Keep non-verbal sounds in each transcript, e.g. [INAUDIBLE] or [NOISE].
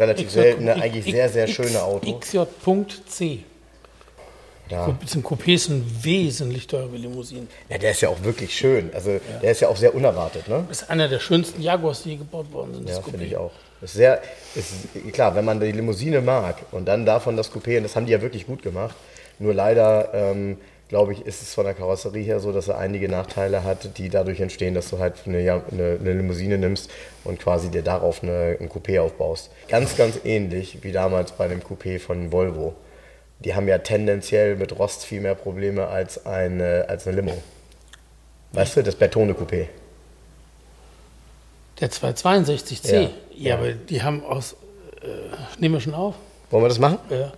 Relativ seltene, X- eigentlich X- sehr, sehr X- schöne Auto. XJ.C. Ja. Ein bisschen Coupés sind wesentlich teure Limousinen. ja, der ist ja auch wirklich schön. Also der ist ja auch sehr unerwartet, ne? Das ist einer der schönsten Jaguars, die je gebaut worden sind. das Ja, Coupé. finde ich auch. Ist sehr, ist, klar, wenn man die Limousine mag und dann davon das Coupé, und das haben die ja wirklich gut gemacht. Nur leider, ähm, glaube ich, ist es von der Karosserie her so, dass er einige Nachteile hat, die dadurch entstehen, dass du halt eine, eine, eine Limousine nimmst und quasi dir darauf eine, ein Coupé aufbaust. Ganz, ganz ähnlich wie damals bei dem Coupé von Volvo. Die haben ja tendenziell mit Rost viel mehr Probleme als eine, als eine Limo. Weißt du, das Bertone Coupé. Der 262C. Ja. Ja, Ja. aber die haben aus. Äh, nehmen wir schon auf? Wollen wir das machen? Ja.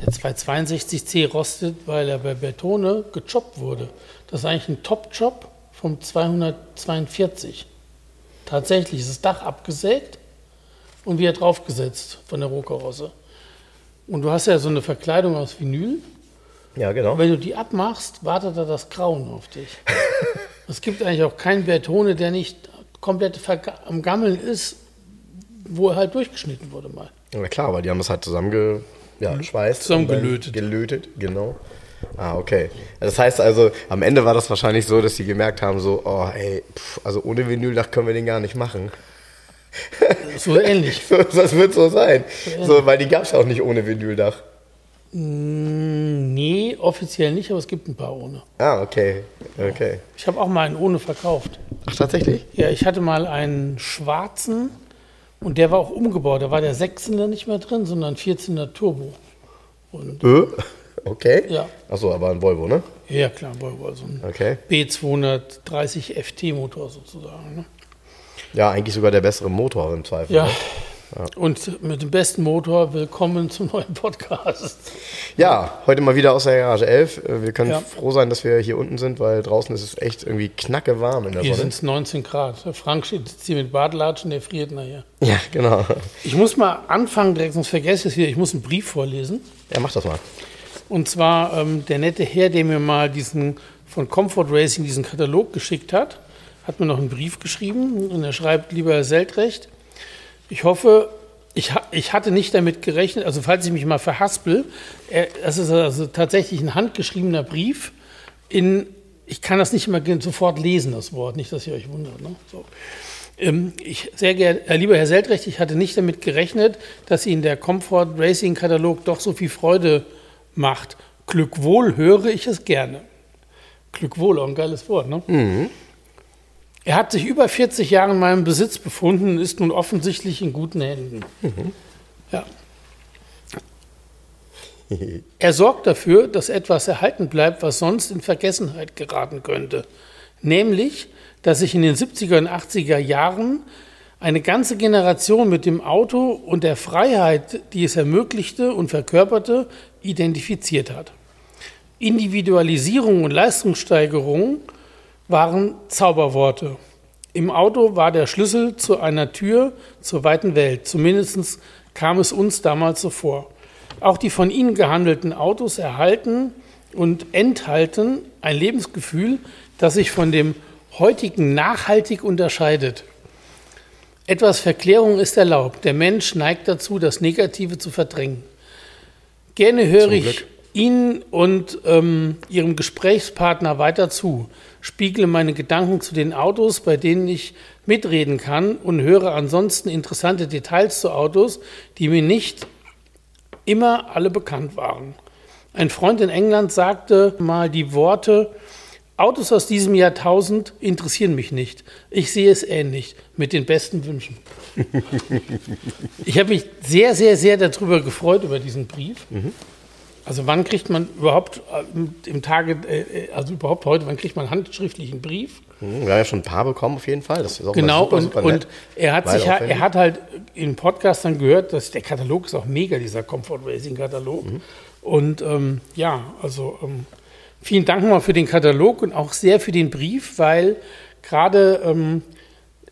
Der 262C rostet, weil er bei Bertone gechoppt wurde. Das ist eigentlich ein Top-Job vom 242. Tatsächlich ist das Dach abgesägt und wieder draufgesetzt von der Rohkarosse. Und du hast ja so eine Verkleidung aus Vinyl. Ja, genau. Und wenn du die abmachst, wartet da das Grauen auf dich. [LAUGHS] es gibt eigentlich auch keinen Bertone, der nicht komplett am Gammeln ist, wo er halt durchgeschnitten wurde mal. Ja klar, weil die haben das halt zusammenge, ja, schweißt. Zusammengelötet. und dann Gelötet, genau. Ah, okay. Das heißt also, am Ende war das wahrscheinlich so, dass die gemerkt haben, so, oh, ey, pff, also ohne Vinyldach können wir den gar nicht machen. [LAUGHS] So ähnlich. [LAUGHS] So, das wird so sein. So, weil die gab es auch nicht ohne Vinyldach. Mm, Nee, offiziell nicht, aber es gibt ein paar ohne. Ah, okay. Okay. Ich habe auch mal einen ohne verkauft. Ach, tatsächlich? Ja, ich hatte mal einen schwarzen und der war auch umgebaut. Da war der Sechszylinder nicht mehr drin, sondern Vierzylinder Turbo. Und Äh? [LAUGHS] Okay. Ja. Achso, aber ein Volvo, ne? ja, klar, Volvo, also ein Okay. B230 FT-Motor sozusagen. Ne? Ja, eigentlich sogar der bessere Motor im Zweifel. Ja. ne? Und mit dem besten Motor willkommen zum neuen Podcast. Ja, heute mal wieder aus der Garage 11. Äh, Wir können Ja. froh sein, dass wir hier unten sind, weil draußen ist es echt irgendwie knacke warm in der Hier Sonne. sind es 19 Grad. Frank steht jetzt hier mit Badelatschen, der friert nachher. Ja, genau. Ich muss mal anfangen, direkt, sonst vergesse ich es wieder. Ich muss einen Brief vorlesen. Ja, mach das mal. Und zwar ähm, der nette Herr, der mir mal diesen von Comfort Racing diesen Katalog geschickt hat, hat mir noch einen Brief geschrieben und er schreibt, lieber Herr Seltrecht, ich hoffe, ich, ich hatte nicht damit gerechnet, also falls ich mich mal verhaspel, er, das ist also tatsächlich ein handgeschriebener Brief in, ich kann das nicht immer sofort lesen, das Wort, nicht, dass ihr euch wundert. Ne? So. Ähm, Ich, sehr geehrter, äh, lieber Herr Seltrecht, ich hatte nicht damit gerechnet, dass Ihnen der Comfort Racing Katalog doch so viel Freude macht. Glückwohl höre ich es gerne. Glückwohl, auch ein geiles Wort, ne? Er hat sich über 40 Jahre in meinem Besitz befunden und ist nun offensichtlich in guten Händen. Ja. [LAUGHS] Er sorgt dafür, dass etwas erhalten bleibt, was sonst in Vergessenheit geraten könnte. Nämlich, dass sich in den 70er und 80er Jahren eine ganze Generation mit dem Auto und der Freiheit, die es ermöglichte und verkörperte, identifiziert hat. Individualisierung und Leistungssteigerung waren Zauberworte. Im Auto war der Schlüssel zu einer Tür zur weiten Welt. Zumindest kam es uns damals so vor. Auch die von ihnen gehandelten Autos erhalten und enthalten ein Lebensgefühl, das sich von dem heutigen nachhaltig unterscheidet. Etwas Verklärung ist erlaubt. Der Mensch neigt dazu, das Negative zu verdrängen. Gerne höre ich. Ihnen und ähm, Ihrem Gesprächspartner weiter zu, spiegle meine Gedanken zu den Autos, bei denen ich mitreden kann und höre ansonsten interessante Details zu Autos, die mir nicht immer alle bekannt waren. Ein Freund in England sagte mal die Worte, Autos aus diesem Jahrtausend interessieren mich nicht. Ich sehe es ähnlich, mit den besten Wünschen. [LAUGHS] ich habe mich sehr, sehr, sehr darüber gefreut, über diesen Brief. Also wann kriegt man überhaupt äh, im Tage, äh, also überhaupt heute, wann kriegt man einen handschriftlichen Brief? Mhm, Wir haben ja schon ein paar bekommen auf jeden Fall. Das ist auch Genau, super, und, super und nett. er hat sich aufwendig. er hat halt im Podcast dann gehört, dass der Katalog ist auch mega, dieser Comfort Racing Katalog. Mhm. Und ähm, ja, also ähm, vielen Dank nochmal für den Katalog und auch sehr für den Brief, weil gerade ähm,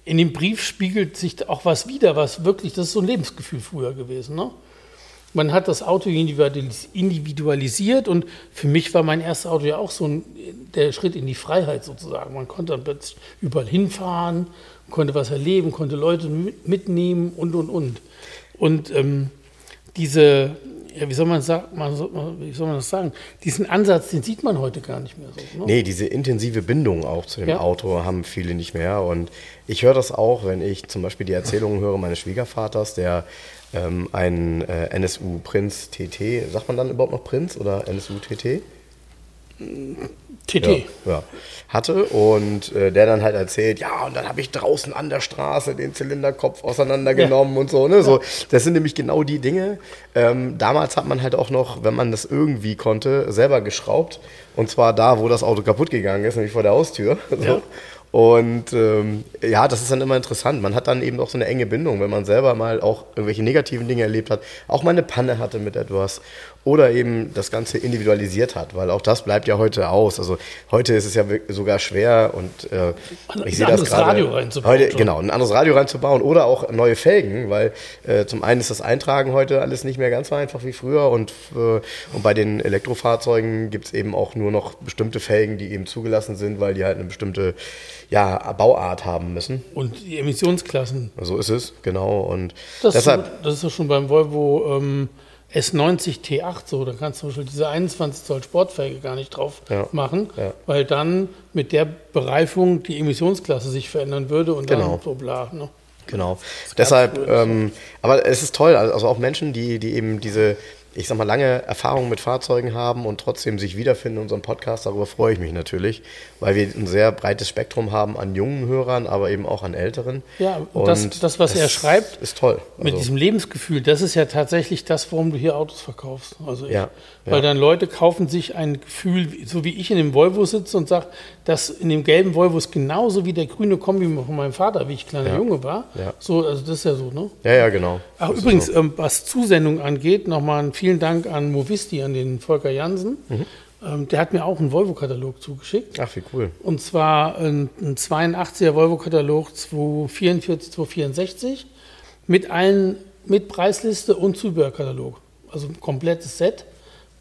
in dem Brief spiegelt sich auch was wider, was wirklich, das ist so ein Lebensgefühl früher gewesen. Ne? Man hat das Auto individualis- individualisiert und für mich war mein erstes Auto ja auch so ein, der Schritt in die Freiheit sozusagen. Man konnte dann plötzlich überall hinfahren, konnte was erleben, konnte Leute mit- mitnehmen und und und. Und ähm, diese, ja, wie soll man sagen, wie soll man das sagen? Diesen Ansatz, den sieht man heute gar nicht mehr so. Ne? Nee, diese intensive Bindung auch zu dem Ja. Auto haben viele nicht mehr. Und ich höre das auch, wenn ich zum Beispiel die Erzählungen höre meines Schwiegervaters, der ähm, einen äh, NSU Prinz TT, sagt man dann überhaupt noch Prinz oder NSU TT? TT. Ja, ja. Hatte und äh, der dann halt erzählt, ja, und dann habe ich draußen an der Straße den Zylinderkopf auseinandergenommen und so, ne? So, das sind nämlich genau die Dinge. Ähm, damals hat man halt auch noch, wenn man das irgendwie konnte, selber geschraubt. Und zwar da, wo das Auto kaputt gegangen ist, nämlich vor der Haustür. [LAUGHS] So. Und ähm, ja, das ist dann immer interessant. Man hat dann eben auch so eine enge Bindung, wenn man selber mal auch irgendwelche negativen Dinge erlebt hat, auch mal eine Panne hatte mit etwas oder eben das Ganze individualisiert hat, weil auch das bleibt ja heute aus. Also heute ist es ja sogar schwer und äh, Ein ich sehe das anderes gerade. Radio reinzubauen Heute, genau, ein anderes Radio reinzubauen oder auch neue Felgen, weil äh, zum einen ist das Eintragen heute alles nicht mehr ganz so einfach wie früher und, äh, und bei den Elektrofahrzeugen gibt es eben auch nur noch bestimmte Felgen, die eben zugelassen sind, weil die halt eine bestimmte ja, Bauart haben müssen. Und die Emissionsklassen. So ist es, genau. Und Das, deshalb, ist, das ist ja schon beim Volvo ähm, S90 T8 so. Da kannst du zum Beispiel diese 21 Zoll Sportfelge gar nicht drauf Ja. machen, Ja. weil dann mit der Bereifung die Emissionsklasse sich verändern würde und Genau. dann so bla. Ne? Genau. Deshalb, ähm, aber es ist toll, also auch Menschen, die, die eben diese, ich sag mal, lange Erfahrung mit Fahrzeugen haben und trotzdem sich wiederfinden in unserem Podcast, darüber freue ich mich natürlich, weil wir ein sehr breites Spektrum haben an jungen Hörern, aber eben auch an älteren. Ja, und das- das, was er schreibt, ist toll. Mit Also, diesem Lebensgefühl, das ist ja tatsächlich das, warum du hier Autos verkaufst. Also ich, Ja, weil ja. dann Leute kaufen sich ein Gefühl, so wie ich in dem Volvo sitze und sage, dass in dem gelben Volvo ist genauso wie der grüne Kombi von meinem Vater, wie ich kleiner Ja. Junge war. So, also das ist ja so, ne? ja, ja, genau. Ach, übrigens, so. ähm, was Zusendung angeht, nochmal einen vielen Dank an Movisti, an den Volker Jansen. Mhm. Ähm, der hat mir auch einen Volvo-Katalog zugeschickt. Ach, wie cool. Und zwar ein, ein 82er Volvo-Katalog 244, 264 mit allen, mit Preisliste und Zubehörkatalog. Also ein komplettes Set.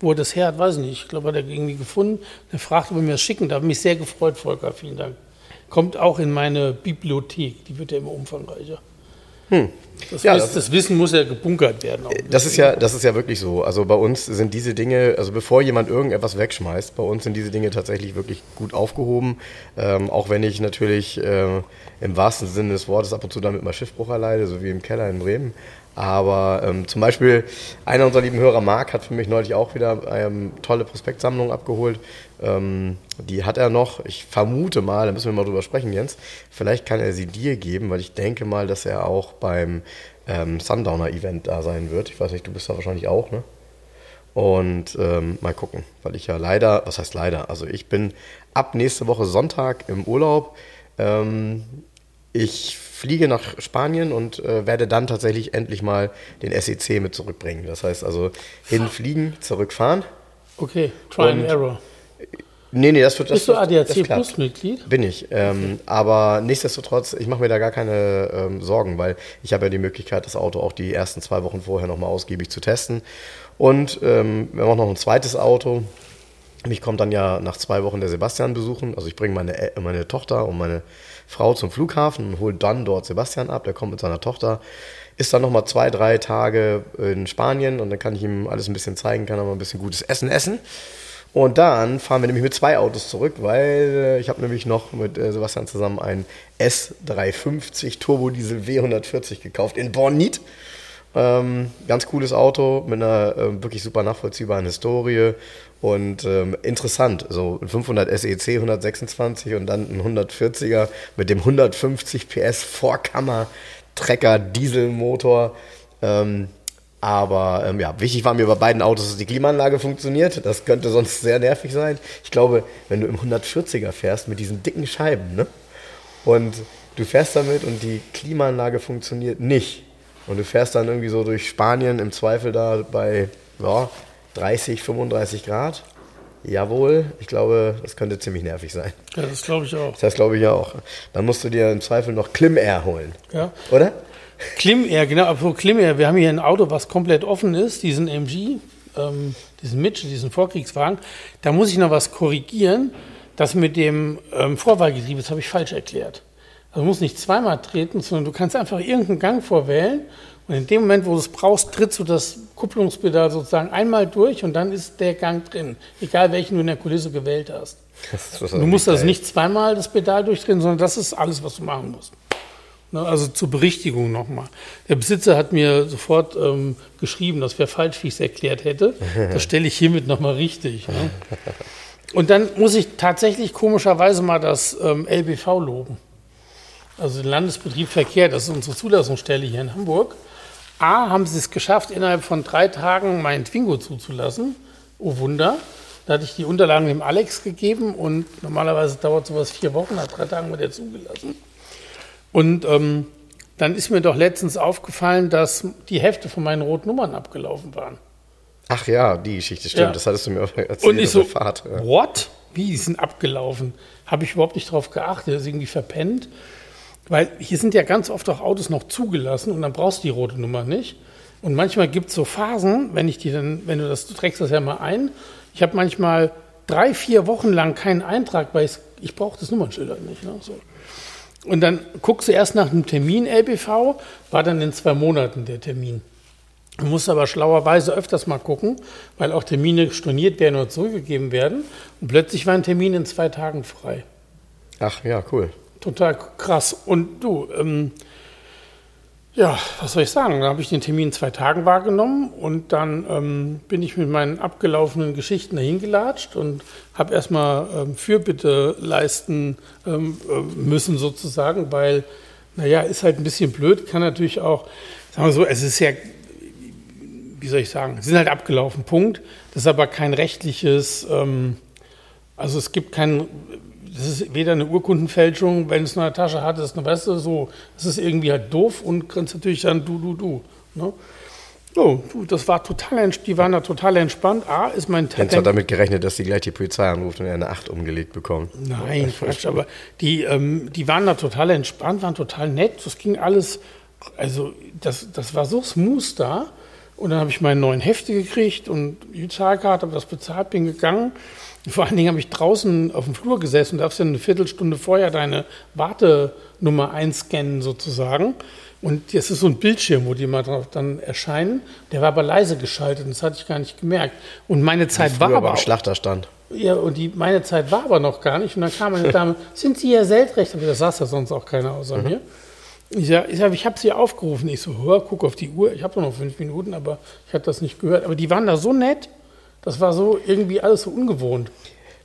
Wo er das her hat, weiß ich nicht. Ich glaube, hat er irgendwie gefunden. Er fragt, ob er mir das schicken darf. Mich sehr gefreut, Volker. Vielen Dank. Kommt auch in meine Bibliothek. Die wird ja immer umfangreicher. Das, Hm. Ja, Wiss- das- das Wissen muss ja gebunkert werden. Das ist ja, das ist ja wirklich so. Also bei uns sind diese Dinge, also bevor jemand irgendetwas wegschmeißt, bei uns sind diese Dinge tatsächlich wirklich gut aufgehoben. Ähm, auch wenn ich natürlich äh, im wahrsten Sinne des Wortes ab und zu damit mal Schiffbruch erleide, so wie im Keller in Bremen. Aber ähm, zum Beispiel einer unserer lieben Hörer, Marc, hat für mich neulich auch wieder ähm, tolle Prospektsammlung abgeholt. Ähm, die hat er noch. Ich vermute mal, da müssen wir mal drüber sprechen, Jens. Vielleicht kann er sie dir geben, weil ich denke mal, dass er auch beim ähm, Sundowner-Event da sein wird. Ich weiß nicht, du bist da wahrscheinlich auch, ne? Und ähm, mal gucken, weil ich ja leider, was heißt leider, also ich bin ab nächste Woche Sonntag im Urlaub. Ähm, ich fliege nach Spanien und äh, werde dann tatsächlich endlich mal den SEC mit zurückbringen. Das heißt also hinfliegen, zurückfahren. Okay, Try and Error. Nee, nee, das wird das Bist du ADAC. Plus Mitglied? Bin ich. Ähm, aber nichtsdestotrotz, ich mache mir da gar keine ähm, Sorgen, weil ich habe ja die Möglichkeit, das Auto auch die ersten zwei Wochen vorher nochmal ausgiebig zu testen. Und ähm, wir haben auch noch ein zweites Auto. Mich kommt dann ja nach zwei Wochen der Sebastian besuchen. Also ich bringe meine, El- meine Tochter und meine Frau zum Flughafen und hole dann dort Sebastian ab. Der kommt mit seiner Tochter. Ist dann nochmal zwei, drei Tage in Spanien und dann kann ich ihm alles ein bisschen zeigen, kann er mal ein bisschen gutes Essen essen. Und dann fahren wir nämlich mit zwei Autos zurück, weil äh, ich habe nämlich noch mit äh, Sebastian zusammen einen S350 Turbodiesel W140 gekauft in Bornit. Ähm, ganz cooles Auto mit einer ähm, wirklich super nachvollziehbaren Historie und ähm, interessant. So ein 500 SEC 126 und dann ein 140er mit dem 150 PS Vorkammer Trecker Dieselmotor. Ähm, Aber ähm, ja, wichtig war mir bei beiden Autos, dass die Klimaanlage funktioniert. Das könnte sonst sehr nervig sein. Ich glaube, wenn du im 140er fährst mit diesen dicken Scheiben, ne? Und du fährst damit und die Klimaanlage funktioniert nicht. Und du fährst dann irgendwie so durch Spanien im Zweifel da bei ja, 30, 35 Grad. Jawohl, ich glaube, das könnte ziemlich nervig sein. Ja, das glaube ich auch. Das glaube ich auch. Dann musst du dir im Zweifel noch Klim Air holen. Ja. Oder? Klim Air, genau, apropos Klim Air, wir haben hier ein Auto, was komplett offen ist, diesen MG, ähm, diesen Mitchell, diesen Vorkriegswagen. Da muss ich noch was korrigieren. Das mit dem ähm, Vorwahlgetriebe, das habe ich falsch erklärt. Also du musst nicht zweimal treten, sondern du kannst einfach irgendeinen Gang vorwählen und in dem Moment, wo du es brauchst, trittst du das Kupplungspedal sozusagen einmal durch und dann ist der Gang drin, egal welchen du in der Kulisse gewählt hast. du musst also nicht zweimal das Pedal durchdrehen, sondern das ist alles, was du machen musst. Ne, also zur Berichtigung nochmal. Der Besitzer hat mir sofort ähm, geschrieben, das wäre falsch, wie ich es erklärt hätte. [LAUGHS] Das stelle ich hiermit nochmal richtig. Ne? Und dann muss ich tatsächlich komischerweise mal das ähm, LBV loben. Also den Landesbetrieb Verkehr, das ist unsere Zulassungsstelle hier in Hamburg. A, haben sie es geschafft, innerhalb von drei Tagen meinen Twingo zuzulassen. Oh Wunder. Da hatte ich die Unterlagen dem Alex gegeben und normalerweise dauert sowas vier Wochen, nach drei Tagen wird er zugelassen. Und ähm, dann ist mir doch letztens aufgefallen, dass die Hälfte von meinen roten Nummern abgelaufen waren. Ach ja, die Geschichte stimmt. Ja. Das hattest du mir auch erzählt. Und ich so, Fahrt. Ja. what? Wie, die sind abgelaufen? Habe ich überhaupt nicht drauf geachtet, das ist irgendwie verpennt. Weil hier sind ja ganz oft auch Autos noch zugelassen und dann brauchst du die rote Nummer nicht. Und manchmal gibt es so Phasen, wenn ich die dann, wenn du das, du trägst das ja mal ein. Ich habe manchmal drei, vier Wochen lang keinen Eintrag, weil ich, ich brauche das Nummernschild halt nicht. Ne? So. Und dann guckst du erst nach einem Termin LBV, war dann in zwei Monaten der Termin. Du musst aber schlauerweise öfters mal gucken, weil auch Termine storniert werden oder zurückgegeben werden. Und plötzlich war ein Termin in zwei Tagen frei. Ach ja, cool. Total krass. Und du, ähm, ja, was soll ich sagen? Da habe ich den Termin in zwei Tagen wahrgenommen und dann ähm, bin ich mit meinen abgelaufenen Geschichten dahin gelatscht und habe erstmal ähm, Fürbitte leisten ähm, äh, müssen sozusagen, weil, naja, ist halt ein bisschen blöd, kann natürlich auch, sagen wir so, es ist ja, wie soll ich sagen, sie sind halt abgelaufen, Punkt. Das ist aber kein rechtliches, ähm, also es gibt kein das ist weder eine Urkundenfälschung, wenn es eine Tasche hat, ist eine du, so, das ist irgendwie halt doof und kannst natürlich dann du, du, du. Ne? So, du, das war total, die waren da total entspannt. A, ist mein Jens hat damit gerechnet, dass sie gleich die Polizei anruft und er eine 8 umgelegt bekommt. Nein, Quatsch, aber die, ähm, die waren da total entspannt, waren total nett. Das ging alles, also das, das war so smooth da. Und dann habe ich meinen neuen Hefte gekriegt und die Zahlkarte, habe das bezahlt, bin gegangen. Vor allen Dingen habe ich draußen auf dem Flur gesessen und darfst ja eine Viertelstunde vorher deine Wartenummer einscannen sozusagen. Und das ist so ein Bildschirm, wo die mal drauf dann erscheinen. Der war aber leise geschaltet, das hatte ich gar nicht gemerkt. Und meine Zeit war aber am Schlachterstand. Ja, und die, meine Zeit war aber noch gar nicht. Und dann kam eine Dame, sind Sie Herr Seltrecht? Aber da saß ja sonst auch keiner außer mhm. mir. Ich sage, ich, sag, ich habe sie aufgerufen. Ich so, hör, guck auf die Uhr. Ich habe noch fünf Minuten, aber ich habe das nicht gehört. Aber die waren da so nett. Das war so irgendwie alles so ungewohnt.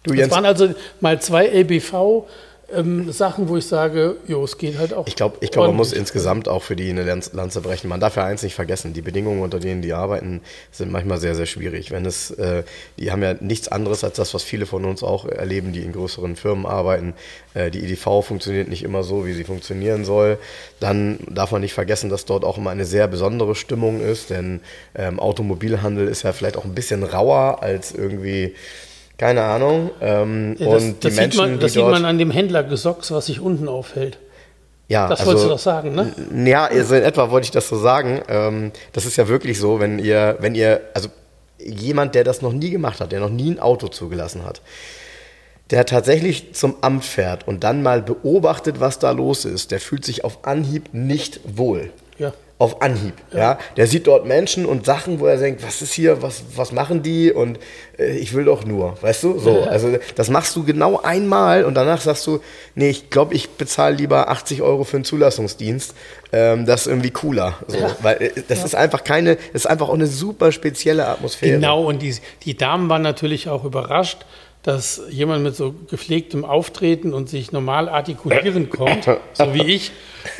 Du, das waren also mal zwei LBV ähm, Sachen, wo ich sage, jo, es geht halt auch. Ich glaube, ich glaub, man muss insgesamt auch für die eine Lanze brechen. Man darf ja eins nicht vergessen, die Bedingungen, unter denen die arbeiten, sind manchmal sehr, sehr schwierig. Wenn es, äh, die haben ja nichts anderes als das, was viele von uns auch erleben, die in größeren Firmen arbeiten. Äh, die EDV funktioniert nicht immer so, wie sie funktionieren soll. Dann darf man nicht vergessen, dass dort auch immer eine sehr besondere Stimmung ist, denn ähm, Automobilhandel ist ja vielleicht auch ein bisschen rauer als irgendwie keine Ahnung. Ähm, ja, das, und die das Menschen, sieht man, das sieht man an dem Händler Gesocks, was sich unten aufhält. Ja, das also, wolltest du doch sagen, ne? Ja, also in etwa wollte ich das so sagen. Ähm, das ist ja wirklich so, wenn ihr, wenn ihr, also jemand, der das noch nie gemacht hat, der noch nie ein Auto zugelassen hat, der tatsächlich zum Amt fährt und dann mal beobachtet, was da los ist, der fühlt sich auf Anhieb nicht wohl. Auf Anhieb. Ja. ja. Der sieht dort Menschen und Sachen, wo er denkt, was ist hier, was, was machen die und äh, ich will doch nur, weißt du? So, also das machst du genau einmal und danach sagst du, nee, ich glaube, ich bezahle lieber 80 Euro für einen Zulassungsdienst. Ähm, das ist irgendwie cooler. So, ja. Weil äh, das ja. ist einfach keine, das ist einfach auch eine super spezielle Atmosphäre. Genau, und die, die Damen waren natürlich auch überrascht dass jemand mit so gepflegtem Auftreten und sich normal artikulieren kommt, so wie ich.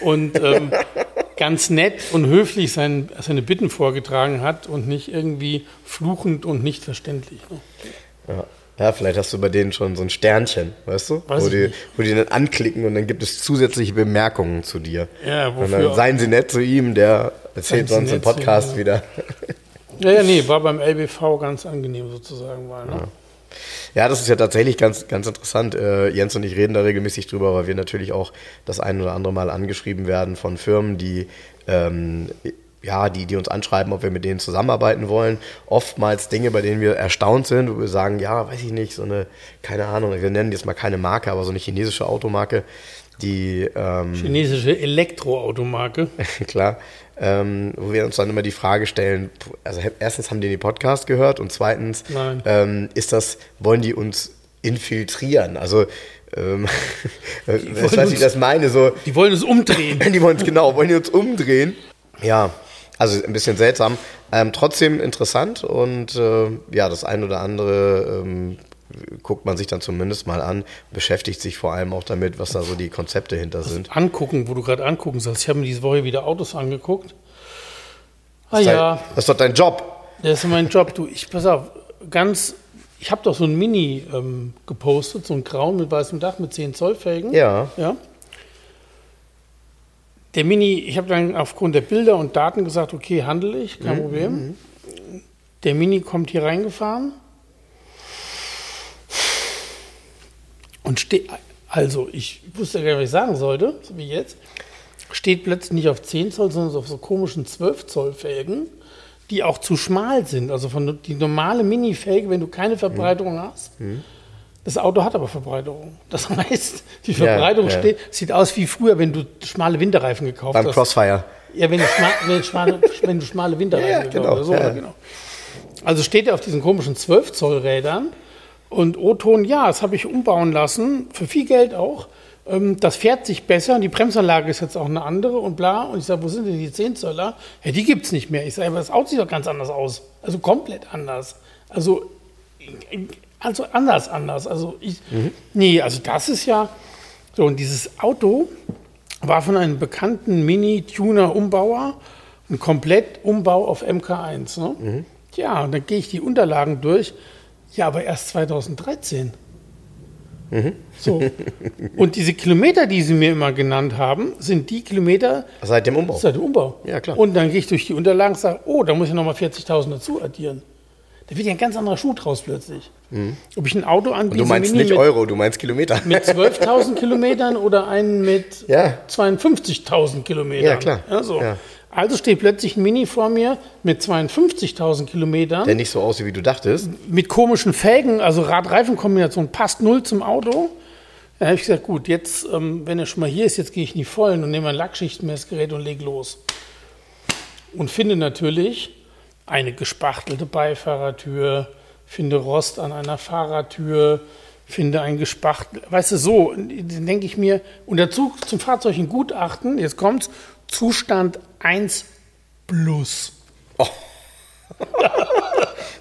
Und ähm, [LAUGHS] ganz nett und höflich sein, seine Bitten vorgetragen hat und nicht irgendwie fluchend und nicht verständlich. Ne? Ja. Ja, vielleicht hast du bei denen schon so ein Sternchen, weißt du? Weiß wo, die, nicht. wo die dann anklicken und dann gibt es zusätzliche Bemerkungen zu dir. Ja, Und wofür? dann seien sie nett zu ihm, der erzählt sonst im Podcast wieder. Ja, ja, nee, war beim LBV ganz angenehm sozusagen. War, ne? Ja, das ist ja tatsächlich ganz, ganz interessant. Äh, Jens und ich reden da regelmäßig drüber, weil wir natürlich auch das ein oder andere Mal angeschrieben werden von Firmen, die, ähm, ja, die, die uns anschreiben, ob wir mit denen zusammenarbeiten wollen. Oftmals Dinge, bei denen wir erstaunt sind, wo wir sagen, ja, weiß ich nicht, so eine, keine Ahnung, wir nennen jetzt mal keine Marke, aber so eine chinesische Automarke, die, ähm, Chinesische Elektroautomarke. [LAUGHS] klar, ähm, wo wir uns dann immer die Frage stellen, also erstens haben die den Podcast gehört und zweitens ähm, ist das, wollen die uns infiltrieren? Also ähm, [LAUGHS] ich wollen weiß, wie ich uns- das meine, so, Die wollen es umdrehen. [LAUGHS] die wollen uns genau, wollen die uns umdrehen? Ja, also ein bisschen seltsam. Ähm, trotzdem interessant und äh, ja, das ein oder andere ähm, guckt man sich dann zumindest mal an, beschäftigt sich vor allem auch damit, was da so die Konzepte hinter sind. Angucken, wo du gerade angucken sagst. Ich habe mir diese Woche wieder Autos angeguckt. Ah Das ist ja, dein- Das ist doch dein Job. das ist mein Job. Du, ich pass auf, ganz. Ich habe doch so ein Mini ähm, gepostet, so ein Grauen mit weißem Dach mit 10 Zoll Felgen. Ja. Ja. Der Mini, ich habe dann aufgrund der Bilder und Daten gesagt, okay, handle ich, kein Problem. Der Mini kommt hier reingefahren und steht, also ich wusste gar nicht, was ich sagen sollte, so wie jetzt, steht plötzlich nicht auf 10 Zoll, sondern auf so komischen 12 Zoll Felgen, die auch zu schmal sind. Also von die normale Mini-Felge, wenn du keine Verbreiterung hast. Das Auto hat aber Verbreiterung. Das [LAUGHS] heißt, die Ja, Verbreiterung ja. steht, sieht aus wie früher, wenn du schmale Winterreifen gekauft Beim hast. Crossfire. Ja, wenn du, schma wenn, schmale, [LAUGHS] wenn du schmale Winterreifen Ja, gekauft genau, hast. So, ja. genau. Also steht er auf diesen komischen 12 Zoll Rädern und O-Ton, ja, das habe ich umbauen lassen, für viel Geld auch. Ähm, Das fährt sich besser, die Bremsanlage ist jetzt auch eine andere und bla. Und ich sage, wo sind denn die 10 Zöller? Ja, die gibt es nicht mehr. Ich sage, aber das Auto sieht doch ganz anders aus. Also komplett anders. Also, also anders, anders. Also ich, nee, also das ist ja so. Und dieses Auto war von einem bekannten Mini-Tuner-Umbauer ein Komplettumbau auf MK1. Ne? Ja, und dann gehe ich die Unterlagen durch. Ja, aber erst 2013. So. Und diese Kilometer, die sie mir immer genannt haben, sind die Kilometer Seit dem Umbau. seit dem Umbau. Ja, klar. Und dann gehe ich durch die Unterlagen und sage, oh, da muss ich nochmal 40.000 dazu addieren. Da wird ja ein ganz anderer Schuh draus plötzlich. Ob ich ein Auto an Mhm. Du meinst nicht mit, Euro, du meinst Kilometer. mit [LAUGHS] 12.000 Kilometern oder einen mit Ja. 52.000 Kilometern. Ja, klar. Ja, so. Ja. Also steht plötzlich ein Mini vor mir mit 52.000 Kilometern, Der nicht so aussieht, wie du dachtest. mit komischen Felgen, also Rad-Reifen-Kombination, passt null zum Auto. Da habe ich gesagt, gut, jetzt, ähm, wenn er schon mal hier ist, jetzt gehe ich in die Vollen und nehme ein Lackschichtmessgerät und leg los. Und finde natürlich eine gespachtelte Beifahrertür, finde Rost an einer Fahrertür, finde ein gespachtel, weißt du, so, denke ich mir, und dazu zum Fahrzeug ein Gutachten, jetzt kommt's, Zustand 1 plus. [LAUGHS]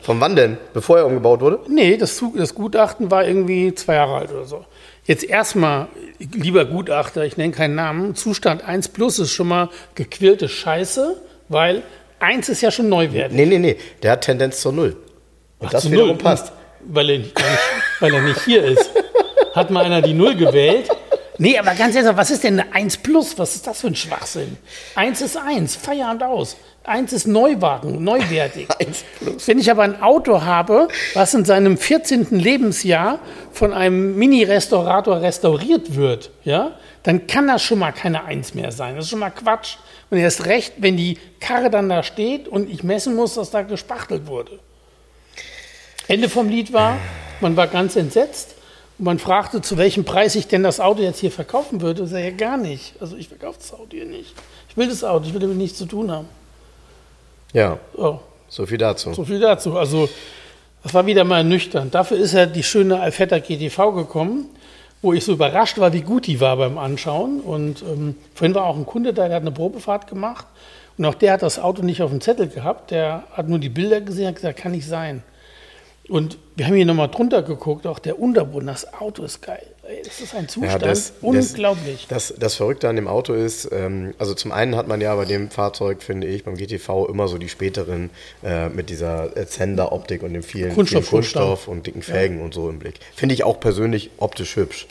Von wann denn? Bevor er umgebaut wurde? Nee, das, das Gutachten war irgendwie zwei Jahre alt oder so. Jetzt erstmal, lieber Gutachter, ich nenne keinen Namen, Zustand 1 plus ist schon mal gequirlte Scheiße, weil 1 ist ja schon neuwertig. Nee, nee, nee. Der hat Tendenz zur Null. Und das Zu wiederum Null, passt. Weil er, nicht, weil er nicht hier ist. Hat mal einer die Null gewählt? Nee, aber ganz ehrlich, was ist denn eine 1 plus? Was ist das für ein Schwachsinn? 1 ist 1, Feierabend aus. 1 ist Neuwagen, neuwertig. [LAUGHS] 1 plus. Wenn ich aber ein Auto habe, was in seinem 14. Lebensjahr von einem Mini-Restaurator restauriert wird, ja, dann kann das schon mal keine 1 mehr sein. Das ist schon mal Quatsch. Und erst recht, wenn die Karre dann da steht und ich messen muss, dass da gespachtelt wurde. Ende vom Lied war, man war ganz entsetzt und man fragte, zu welchem Preis ich denn das Auto jetzt hier verkaufen würde. Ich sage, ja, gar nicht. Also ich verkaufe das Auto hier nicht. Ich will das Auto, ich will damit nichts zu tun haben. Ja, So. so viel dazu. So viel dazu. Also, das war wieder mal nüchtern. Dafür ist ja die schöne Alfetta GTV gekommen, wo ich so überrascht war, wie gut die war beim Anschauen. Und ähm, vorhin war auch ein Kunde da, der hat eine Probefahrt gemacht. Und auch der hat das Auto nicht auf dem Zettel gehabt. Der hat nur die Bilder gesehen und gesagt, kann nicht sein. Und wir haben hier nochmal drunter geguckt, auch der Unterboden, das Auto ist geil. Das ist ein Zustand, Ja, das- unglaublich. Das, das Verrückte an dem Auto ist, ähm, also zum einen hat man ja bei dem Fahrzeug, finde ich, beim GTV immer so die späteren äh, mit dieser äh, Zender-Optik und dem vielen, Kunststoff- vielen Kunststoff und dicken Felgen und so im Blick. Finde ich auch persönlich optisch hübsch.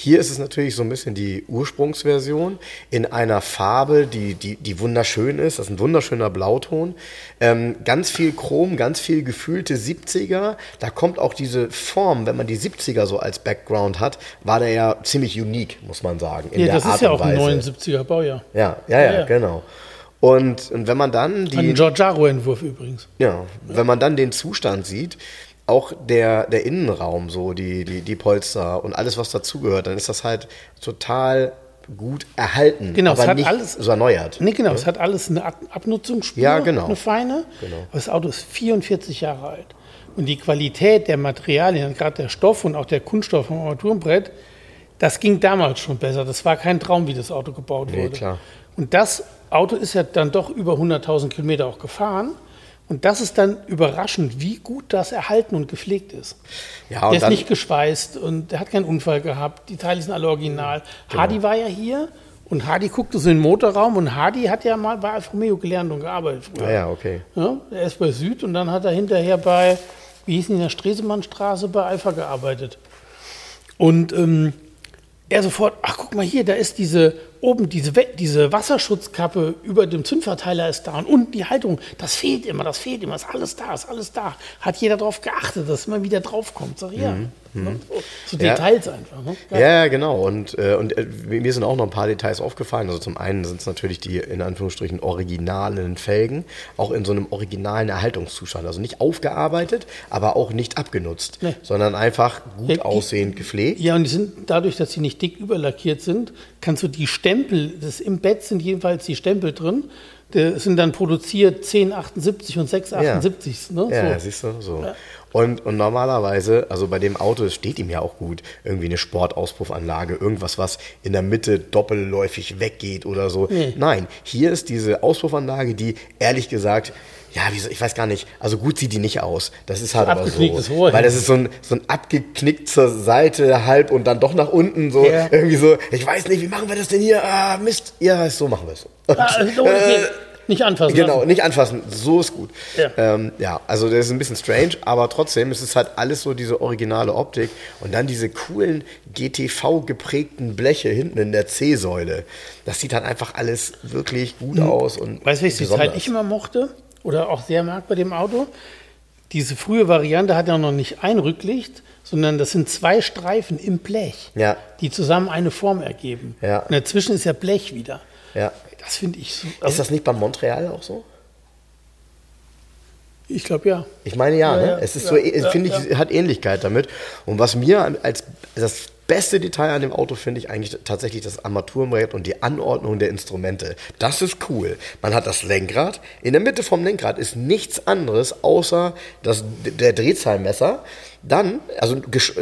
Hier ist es natürlich so ein bisschen die Ursprungsversion in einer Farbe, die, die, die wunderschön ist. Das ist ein wunderschöner Blauton. Ähm, ganz viel Chrom, ganz viel gefühlte 70er. Da kommt auch diese Form, wenn man die 70er so als Background hat, war der ja ziemlich unique, muss man sagen. In Ja, der das Art ist ja auch ein Weise. 79er Baujahr. Ja, ja, ja, Ja, ja. genau. Und, und wenn man dann Ein die, Giorgiaro-Entwurf übrigens. ja, wenn man dann den Zustand sieht, auch der, der Innenraum, so die, die, die Polster und alles, was dazugehört, dann ist das halt total gut erhalten, Genau, es aber hat nicht alles- so erneuert. Nee, genau, es hat alles eine Ab Abnutzungsspur, Ja, genau. eine feine. Genau. Aber das Auto ist 44 Jahre alt. Und die Qualität der Materialien, gerade der Stoff und auch der Kunststoff vom Armaturenbrett, das ging damals schon besser. Das war kein Traum, wie das Auto gebaut Nee, wurde. klar. Und das Auto ist ja dann doch über 100.000 Kilometer auch gefahren. Und das ist dann überraschend, wie gut das erhalten und gepflegt ist. Ja, der und ist dann, nicht geschweißt und der hat keinen Unfall gehabt. Die Teile sind alle original. Genau. Hardy war ja hier und Hardy guckte so in den Motorraum und Hardy hat ja mal bei Alfa Romeo gelernt und gearbeitet früher. ja, ja, okay. Ja, er ist bei Süd und dann hat er hinterher bei, wie hieß denn in der Stresemannstraße, bei Alpha gearbeitet. Und ähm, er sofort, ach guck mal hier, da ist diese oben diese, diese Wasserschutzkappe über dem Zündverteiler ist da und unten die Halterung, das fehlt immer, das fehlt immer, ist alles da, ist alles da. Hat jeder darauf geachtet, dass immer wieder draufkommt. Sag ja. Ne? So, so Ja. Details einfach. Ne? Ja, ja, genau. Und, äh, und äh, mir sind auch noch ein paar Details aufgefallen. Also zum einen sind es natürlich die in Anführungsstrichen originalen Felgen, auch in so einem originalen Erhaltungszustand. Also nicht aufgearbeitet, aber auch nicht abgenutzt, Nee. sondern einfach gut Ja, die- aussehend gepflegt. Ja, und die sind dadurch, dass sie nicht dick überlackiert sind, kannst du die Stempel, das im Bett sind jedenfalls die Stempel drin, die sind dann produziert 1078 und 678. Ne? Ja, so. siehst du, so. Und, und normalerweise, also bei dem Auto, es steht ihm ja auch gut, irgendwie eine Sportauspuffanlage, irgendwas, was in der Mitte doppelläufig weggeht oder so. Nee. Nein, hier ist diese Auspuffanlage, die ehrlich gesagt, ja, ich weiß gar nicht, also gut sieht die nicht aus. Das ist halt aber so. Rohr Weil das ist so ein, so ein abgeknickt zur Seite, halb und dann doch nach unten, so Ja. irgendwie so, ich weiß nicht, wie machen wir das denn hier? Ah, Mist. Ja, so machen wir es. Ah, so, okay. Nicht anfassen. Genau, nicht anfassen, so ist gut. Ja. Ähm, ja, also das ist ein bisschen strange, aber trotzdem ist es halt alles so diese originale Optik und dann diese coolen GTV geprägten Bleche hinten in der C-Säule. Das sieht dann einfach alles wirklich gut aus und Hm. Weißt du, welches besonders. Detail ich immer mochte oder auch sehr mag bei dem Auto? Diese frühe Variante hat ja noch nicht ein Rücklicht, sondern das sind zwei Streifen im Blech, Ja. die zusammen eine Form ergeben. Ja. Und dazwischen ist ja Blech wieder. Ja. Das finde ich so. Ist das nicht beim Montreal auch so? ich glaube ja. Ich meine ja, Ja, ne? ja, es ist ja, so, ja, finde ich, hat Ähnlichkeit damit. Und was mir als das beste Detail an dem Auto finde ich eigentlich tatsächlich das Armaturenbrett und die Anordnung der Instrumente. Das ist cool. Man hat das Lenkrad. In der Mitte vom Lenkrad ist nichts anderes außer das, der Drehzahlmesser. Dann, also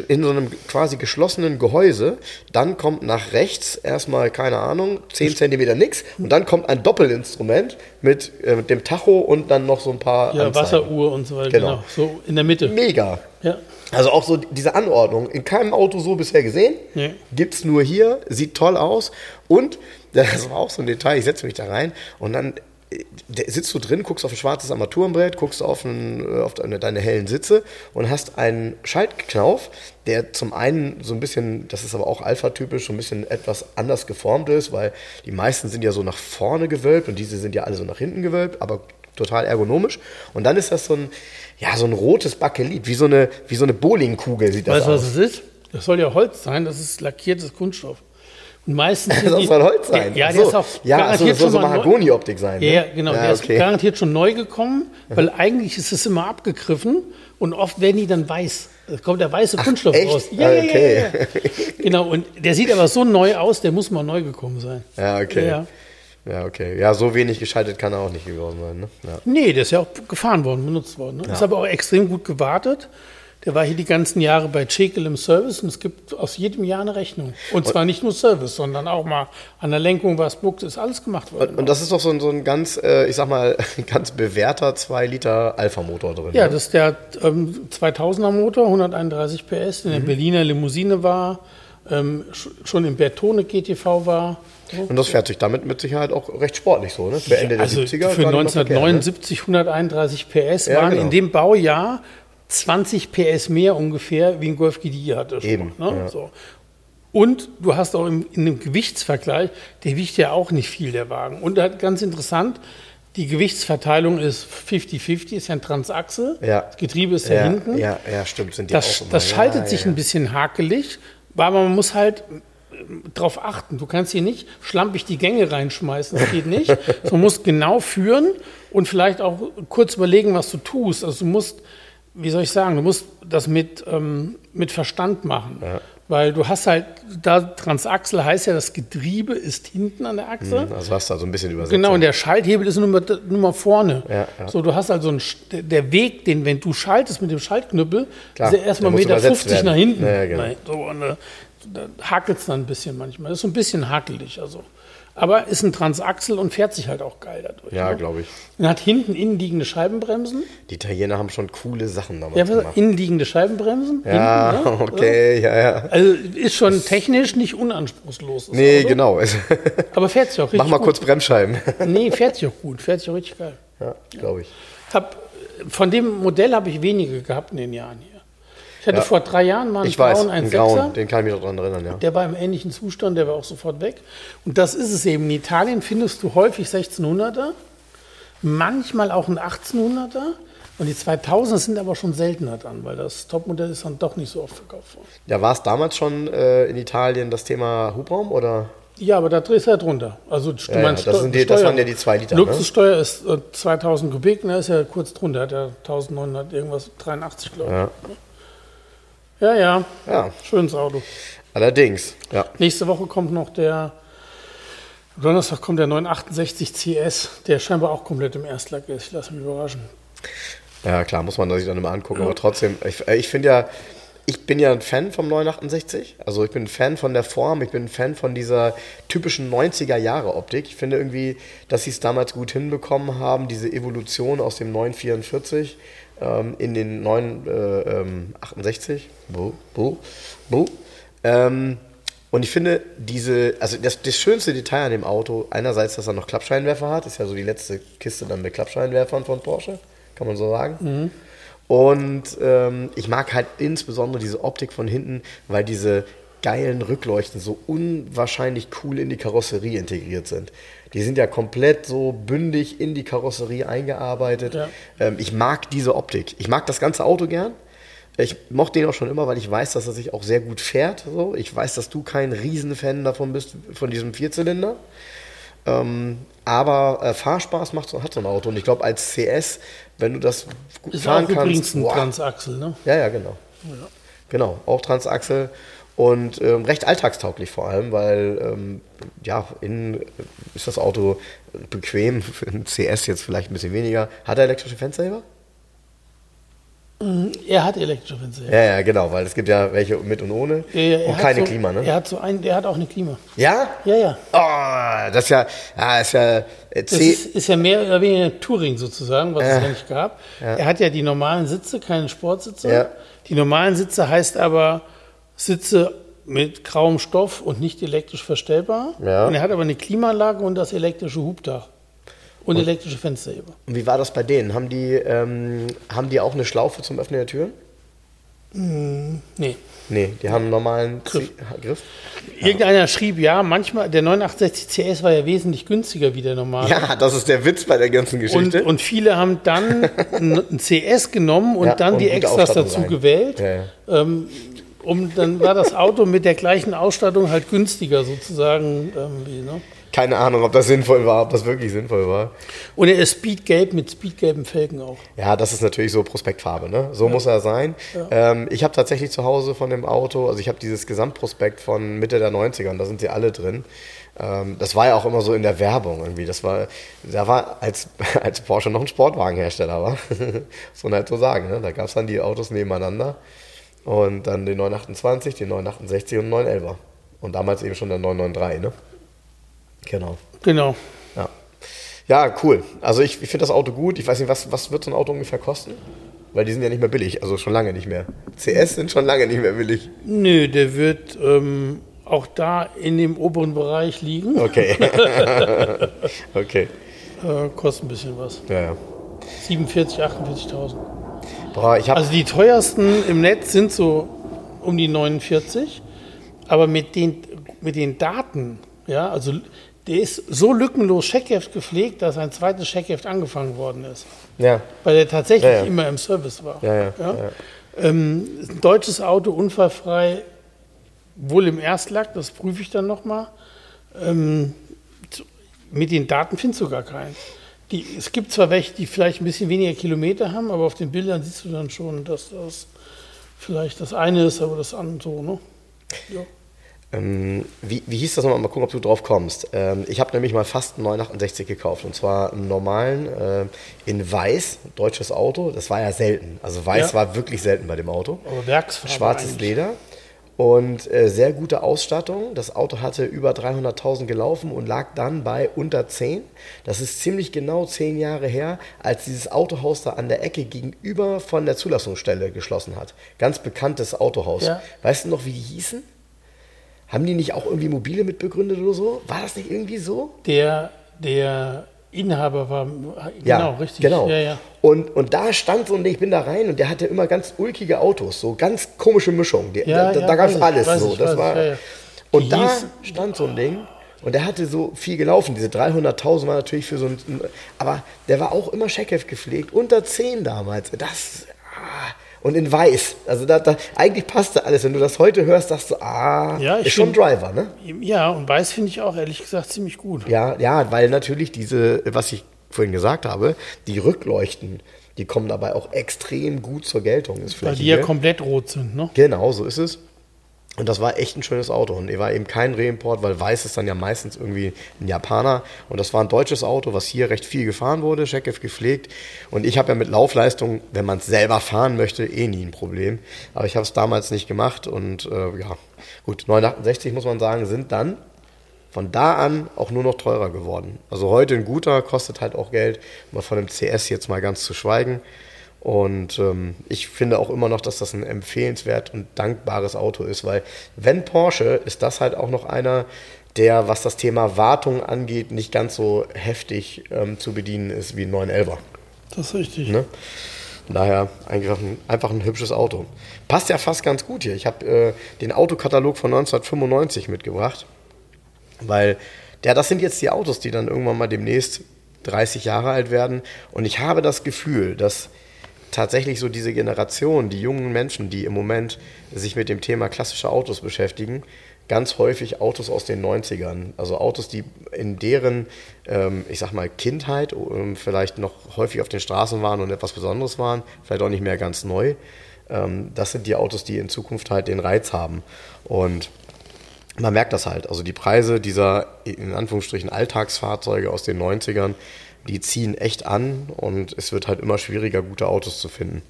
in so einem quasi geschlossenen Gehäuse, dann kommt nach rechts erstmal, keine Ahnung, 10 cm nix und dann kommt ein Doppelinstrument mit, äh, mit dem Tacho und dann noch so ein paar Ja, Anzeigen. Wasseruhr und so weiter. Genau. Genau. So in der Mitte. Mega. Ja. Also auch so diese Anordnung, in keinem Auto so bisher gesehen. Nee. Gibt's nur hier, sieht toll aus. Und, [LAUGHS] das war auch so ein Detail, ich setze mich da rein und dann sitzt du drin, guckst auf ein schwarzes Armaturenbrett, guckst auf, ein, äh, auf deine, deine hellen Sitze und hast einen Schaltknauf, der zum einen so ein bisschen, das ist aber auch Alpha-typisch, so ein bisschen etwas anders geformt ist, weil die meisten sind ja so nach vorne gewölbt und diese sind ja alle so nach hinten gewölbt, aber total ergonomisch. Und dann ist das so ein, ja, so ein rotes Bakelit, wie so eine, wie so eine Bowlingkugel sieht das Weißt du, was aus. es ist? Das soll ja Holz sein, das ist lackiertes Kunststoff. Meistens [LAUGHS] Das soll Holz sein. Ja, der so. ist auch ja, garantiert das soll schon so Mahagoni-Optik sein. Ja, ne? ja, genau. der ist okay. garantiert schon neu gekommen, weil eigentlich ist es immer abgegriffen und oft werden die dann weiß. Es kommt der weiße Kunststoff echt? raus. Ja, ja, Okay. ja, ja. Genau, und der sieht aber so neu aus, der muss mal neu gekommen sein. Ja, okay. Ja. Ja, okay. Ja, so wenig geschaltet kann er auch nicht geworden sein. Ne? Ja. Nee, der ist ja auch gefahren worden, benutzt worden. Ne? Ist aber auch extrem gut gewartet. Der war hier die ganzen Jahre bei Chekel im Service und es gibt aus jedem Jahr eine Rechnung. Und zwar nicht nur Service, sondern auch mal an der Lenkung, was Buchs ist alles gemacht worden. Und, und das ist doch so ein, so ein ganz, äh, ich sag mal, [LAUGHS] ganz bewährter 2 Liter Alpha-Motor drin. Ja, ne? das ist der ähm, 2000er Motor, 131 PS, in der Berliner Limousine war, ähm, sch- schon im Bertone GTV war. Und das fährt sich damit mit Sicherheit auch recht sportlich so, ne? Für Ende der also 70er. für gar nicht mal verkehrt, ne? 1979 131 PS Ja, waren genau. in dem Baujahr 20 PS mehr ungefähr, wie ein Golf GTI hatte. Schon, Eben, Ne? ja. So. Und du hast auch im, in einem Gewichtsvergleich, der wiegt ja auch nicht viel, der Wagen. Und hat ganz interessant, die Gewichtsverteilung ist 50-50, ist ja ein Transaxel. Ja. Das Getriebe ist ja, hinten. ja, ja, stimmt, sind die Das, auch immer. das schaltet ja, sich ja. ein bisschen hakelig, aber man muss halt darauf achten. Du kannst hier nicht schlampig die Gänge reinschmeißen, das geht nicht. [LAUGHS] Du musst genau führen und vielleicht auch kurz überlegen, was du tust. Also du musst, wie soll ich sagen, du musst das mit, ähm, mit Verstand machen. Weil du hast halt, da Transaxel heißt ja, das Getriebe ist hinten an der Achse. Also hast du also ein bisschen übersetzt. Genau, und der Schalthebel ist nur mal, nur mal vorne. Ja, ja. So, du hast also einen, der- Weg, den, wenn du schaltest mit dem Schaltknüppel, Klar, ist ja erstmal der muss 1,50 Meter übersetzt 50 nach hinten. Ja, genau. Nein, so, und, äh, da hakelt es dann ein bisschen manchmal. Das ist so ein bisschen hakelig. Also. Aber ist ein Transaxel und fährt sich halt auch geil dadurch. Ja, ne? glaube ich. Und hat hinten innenliegende Scheibenbremsen. Die Italiener haben schon coole Sachen damals Ja, was, gemacht. innenliegende Scheibenbremsen. Ja, hinten, ne? [LAUGHS] okay, ja, ja. Also ist schon technisch nicht unanspruchslos. das Nee, Auto. genau. [LAUGHS] Aber fährt sich auch richtig Mach mal gut. kurz Bremsscheiben. [LAUGHS] Nee, fährt sich auch gut. Fährt sich auch richtig geil. ja, glaube ich. Hab, von dem Modell habe ich wenige gehabt in den Jahren hier. Ich hatte Ja. vor drei Jahren mal einen Ich weiß, grauen einen 1.6er. grauen, den kann ich mich dran erinnern, ja. Der war im ähnlichen Zustand, der war auch sofort weg. Und das ist es eben. In Italien findest du häufig 1600er, manchmal auch ein 1800er. Und die 2000er sind aber schon seltener dran, weil das Topmodell ist dann doch nicht so oft verkauft worden. Ja, war es damals schon äh, in Italien das Thema Hubraum oder? Ja, aber da drehst du ja drunter. Also du Ja, ja, das sind die- das waren ja die zwei Liter, ne? Luxussteuer ist äh, 2000 Kubik, ne, ist ja kurz drunter. Hat ja 1900 irgendwas, 83 glaube ich. Ja. Ja, ja, Ja, schönes Auto. allerdings. Ja. Nächste Woche kommt noch der, Donnerstag kommt der 968 CS, der scheinbar auch komplett im Erstlack ist. Ich lasse mich überraschen. ja, klar, muss man sich dann immer angucken. Aber trotzdem, ich, äh, ich finde ja, ich bin ja ein Fan vom 968. Also ich bin ein Fan von der Form, ich bin ein Fan von dieser typischen 90er-Jahre-Optik. Ich finde irgendwie, dass sie es damals gut hinbekommen haben, diese Evolution aus dem 944 ähm, in den 968. Buh, buh, buh. Ähm, und ich finde, diese, also das, das schönste Detail an dem Auto, einerseits, dass er noch Klappscheinwerfer hat, ist ja so die letzte Kiste dann mit Klappscheinwerfern von Porsche, kann man so sagen. Und ähm, ich mag halt insbesondere diese Optik von hinten, weil diese geilen Rückleuchten so unwahrscheinlich cool in die Karosserie integriert sind. Die sind ja komplett so bündig in die Karosserie eingearbeitet. Ja. Ähm, ich mag diese Optik. Ich mag das ganze Auto gern. Ich mochte ihn auch schon immer, weil ich weiß, dass er sich auch sehr gut fährt. So. Ich weiß, dass du kein Riesenfan davon bist, von diesem Vierzylinder. Ähm, aber äh, Fahrspaß macht so, hat so ein Auto. Und ich glaube, als CS, wenn du das gut Ist fahren auch übrigens kannst. ein boah. Transaxel, ne? Ja, ja, genau. Genau, auch Transaxel und ähm, recht alltagstauglich vor allem, weil ähm, ja, innen ist das Auto bequem, [LAUGHS] für einen CS jetzt vielleicht ein bisschen weniger. Hat er elektrische Fenster? Er hat elektrische Fenster. Ja, ja, genau, weil es gibt ja welche mit und ohne Ja, ja, er und keine so, Klima, ne? Er hat so einen, der hat auch eine Klima. Ja? Ja, ja. Oh, das ist ja, ja, ist ja äh, Das ist, ist ja mehr oder weniger Touring sozusagen, was es ja nicht gab. Er hat ja die normalen Sitze, keine Sportsitze. Ja. Die normalen Sitze heißt aber Sitze mit grauem Stoff und nicht elektrisch verstellbar. Ja. Und er hat aber eine Klimaanlage und das elektrische Hubdach. Und, elektrische Fensterheber. Und wie war das bei denen? Haben die, ähm, haben die auch eine Schlaufe zum Öffnen der Türen? Nee. Nee, die haben einen normalen Griff. Z- Griff. Irgendeiner schrieb, ja, manchmal, der 968 CS war ja wesentlich günstiger wie der normale. Ja, das ist der Witz bei der ganzen Und, Geschichte. und viele haben dann [LAUGHS] ein CS genommen und Ja, dann und die Extras dazu rein. gewählt. Ja, ja. Ähm, um, dann war das Auto mit der gleichen Ausstattung halt günstiger sozusagen. Ähm, ne? Keine Ahnung, ob das sinnvoll war, ob das wirklich sinnvoll war. Und er ist speedgelb mit speedgelben Felgen auch. Ja, das ist natürlich so Prospektfarbe, ne? So muss er sein. Ähm, ich habe tatsächlich zu Hause von dem Auto, also ich habe dieses Gesamtprospekt von Mitte der 90er und da sind sie alle drin. Ähm, das war ja auch immer so in der Werbung irgendwie. Das war, da war als, [LAUGHS] als Porsche noch ein Sportwagenhersteller war. [LAUGHS] muss man halt so sagen. Ne? Da gab es dann die Autos nebeneinander. Und dann den 928, den 968 und den 911er. Und damals eben schon der 993, ne? Genau. Genau. Ja. Ja, cool. Also ich, ich finde das Auto gut. Ich weiß nicht, was, was wird so ein Auto ungefähr kosten? Weil die sind ja nicht mehr billig, also schon lange nicht mehr. CS sind schon lange nicht mehr billig. Nö, der wird ähm, auch da in dem oberen Bereich liegen. Okay. [LAUGHS] okay. Äh, kostet ein bisschen was. Ja, ja. 47, 48.000. Boah, ich Also die teuersten im Netz sind so um die 49, aber mit den, mit den Daten, ja, also der ist so lückenlos Checkheft gepflegt, dass ein zweites Checkheft angefangen worden ist, ja, weil der tatsächlich Ja, ja. immer im Service war. Ja, ja, ja. Ähm, ein deutsches Auto, unfallfrei, wohl im Erstlack, das prüfe ich dann nochmal. Ähm, mit den Daten findest du gar keinen. Die, es gibt zwar welche, die vielleicht ein bisschen weniger Kilometer haben, aber auf den Bildern siehst du dann schon, dass das vielleicht das eine ist, aber das andere so, ne? Ja. Ähm, wie, wie hieß das nochmal? Mal gucken, ob du drauf kommst. Ähm, ich habe nämlich mal fast einen 968 gekauft. Und zwar einen normalen äh, in weiß, deutsches Auto. Das war ja selten. Also weiß Ja. war wirklich selten bei dem Auto. Aber Werksfarbe Schwarzes eigentlich. Leder. Und äh, sehr gute Ausstattung. Das Auto hatte über 300.000 gelaufen und lag dann bei unter 10. Das ist ziemlich genau 10 Jahre her, als dieses Autohaus da an der Ecke gegenüber von der Zulassungsstelle geschlossen hat. Ganz bekanntes Autohaus. Ja. Weißt du noch, wie die hießen? Haben die nicht auch irgendwie Mobile mitbegründet oder so? War das nicht irgendwie so? Der, der Inhaber war, genau, richtig. Genau. Ja, ja. Und, und da stand so ein Ding, ich bin da rein und der hatte immer ganz ulkige Autos, so ganz komische Mischungen. Die, Ja, da ja, da gab es alles so. ich, das war, ja, ja. Und da hieß- stand so ein Ding und der hatte so viel gelaufen. Diese 300.000 war natürlich für so ein. Aber der war auch immer Checkheft gepflegt, unter 10 damals. Das. ah, Und in weiß. Also da, da, eigentlich passte alles. Wenn du das heute hörst, sagst du, ah, Ja, ist schon find- Driver, ne? Ja, und weiß finde ich auch ehrlich gesagt ziemlich gut. Ja, ja, weil natürlich diese, was ich vorhin gesagt habe, die Rückleuchten, die kommen dabei auch extrem gut zur Geltung. Ist Weil die ja hier- komplett rot sind, ne? Genau, so ist es. Und das war echt ein schönes Auto. Und er war eben kein Reimport, weil weiß ist dann ja meistens irgendwie ein Japaner. Und das war ein deutsches Auto, was hier recht viel gefahren wurde, Checkev gepflegt. Und ich habe ja mit Laufleistung, wenn man es selber fahren möchte, eh nie ein Problem. Aber ich habe es damals nicht gemacht. Und äh, ja, gut, 968 muss man sagen, sind dann von da an auch nur noch teurer geworden. Also heute ein guter kostet halt auch Geld, mal von dem CS jetzt mal ganz zu schweigen. Und ähm, ich finde auch immer noch, dass das ein empfehlenswert und dankbares Auto ist, weil wenn Porsche, ist das halt auch noch einer, der, was das Thema Wartung angeht, nicht ganz so heftig ähm, zu bedienen ist wie ein 911er. Das ist richtig. Ne? Daher einfach ein, einfach ein hübsches Auto. Passt ja fast ganz gut hier. Ich habe äh, den Autokatalog von 1995 mitgebracht, weil ja, das sind jetzt die Autos, die dann irgendwann mal demnächst 30 Jahre alt werden. Und ich habe das Gefühl, dass tatsächlich so diese Generation, die jungen Menschen, die im Moment sich mit dem Thema klassische Autos beschäftigen, ganz häufig Autos aus den 90ern. Also Autos, die in deren, ähm, ich sag mal, Kindheit ähm, vielleicht noch häufig auf den Straßen waren und etwas Besonderes waren, vielleicht auch nicht mehr ganz neu. Ähm, das sind die Autos, die in Zukunft halt den Reiz haben. Und man merkt das halt. Also die Preise dieser in Anführungsstrichen Alltagsfahrzeuge aus den 90ern, die ziehen echt an und es wird halt immer schwieriger, gute Autos zu finden.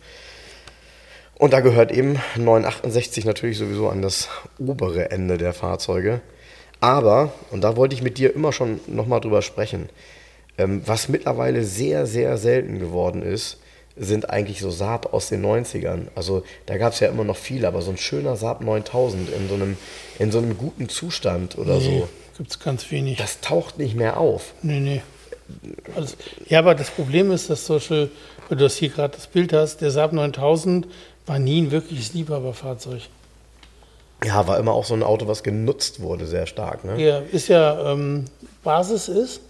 Und da gehört eben 968 natürlich sowieso an das obere Ende der Fahrzeuge. Aber, und da wollte ich mit dir immer schon nochmal drüber sprechen, ähm, was mittlerweile sehr, sehr selten geworden ist, sind eigentlich so Saab aus den 90ern. Also da gab es ja immer noch viele, aber so ein schöner Saab 9000 in so einem, in so einem guten Zustand oder so, Gibt es ganz wenig. das taucht nicht mehr auf. Nee, nee. Also, ja, aber das Problem ist, dass solche, weil du das hier gerade das Bild hast, der Saab 9000 war nie ein wirkliches Liebhaberfahrzeug. Ja, war immer auch so ein Auto, was genutzt wurde, sehr stark. Ne? Ja, ist ja ähm, Basis ist.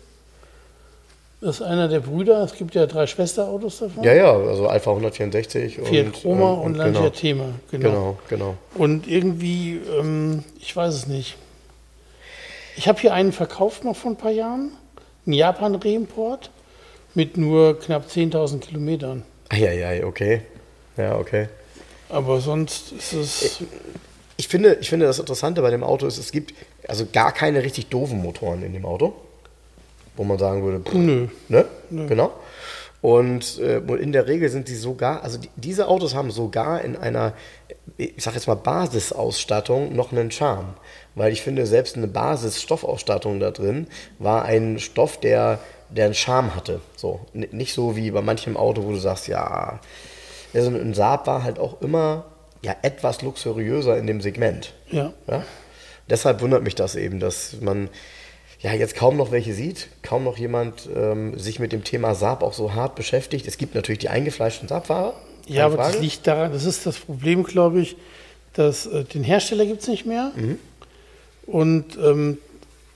Das ist einer der Brüder. Es gibt ja drei Schwesterautos davon. Ja, ja, also Alpha 164 Fiat und, Chroma ähm, und, genau, Lancia Thema. Genau. Genau, genau. Und irgendwie, ähm, ich weiß es nicht. Ich habe hier einen verkauft noch vor ein paar Jahren. Ein Japan-Reimport mit nur knapp 10.000 Kilometern. Eieiei, okay. Ja, okay. Aber sonst ist es. Ich finde, ich finde, das Interessante bei dem Auto ist, es gibt also gar keine richtig doofen Motoren in dem Auto, wo man sagen würde, pff, Nö. Ne? Genau. Und äh, in der Regel sind sie sogar, also die, diese Autos haben sogar in einer, ich sag jetzt mal Basisausstattung noch einen Charme. Weil ich finde, selbst eine Basisstoffausstattung da drin war ein Stoff, der, der einen Charme hatte. So. N- Nicht so wie bei manchem Auto, wo du sagst, ja, also ein Saab war halt auch immer ja, etwas luxuriöser in dem Segment. Ja. Ja? Deshalb wundert mich das eben, dass man ja jetzt kaum noch welche sieht, kaum noch jemand ähm, sich mit dem Thema Saab auch so hart beschäftigt. Es gibt natürlich die eingefleischten Saab-Fahrer. Ja, aber keine das Frage. liegt daran, das ist das Problem, glaube ich, dass äh, den Hersteller gibt es nicht mehr. Mhm. Und ähm,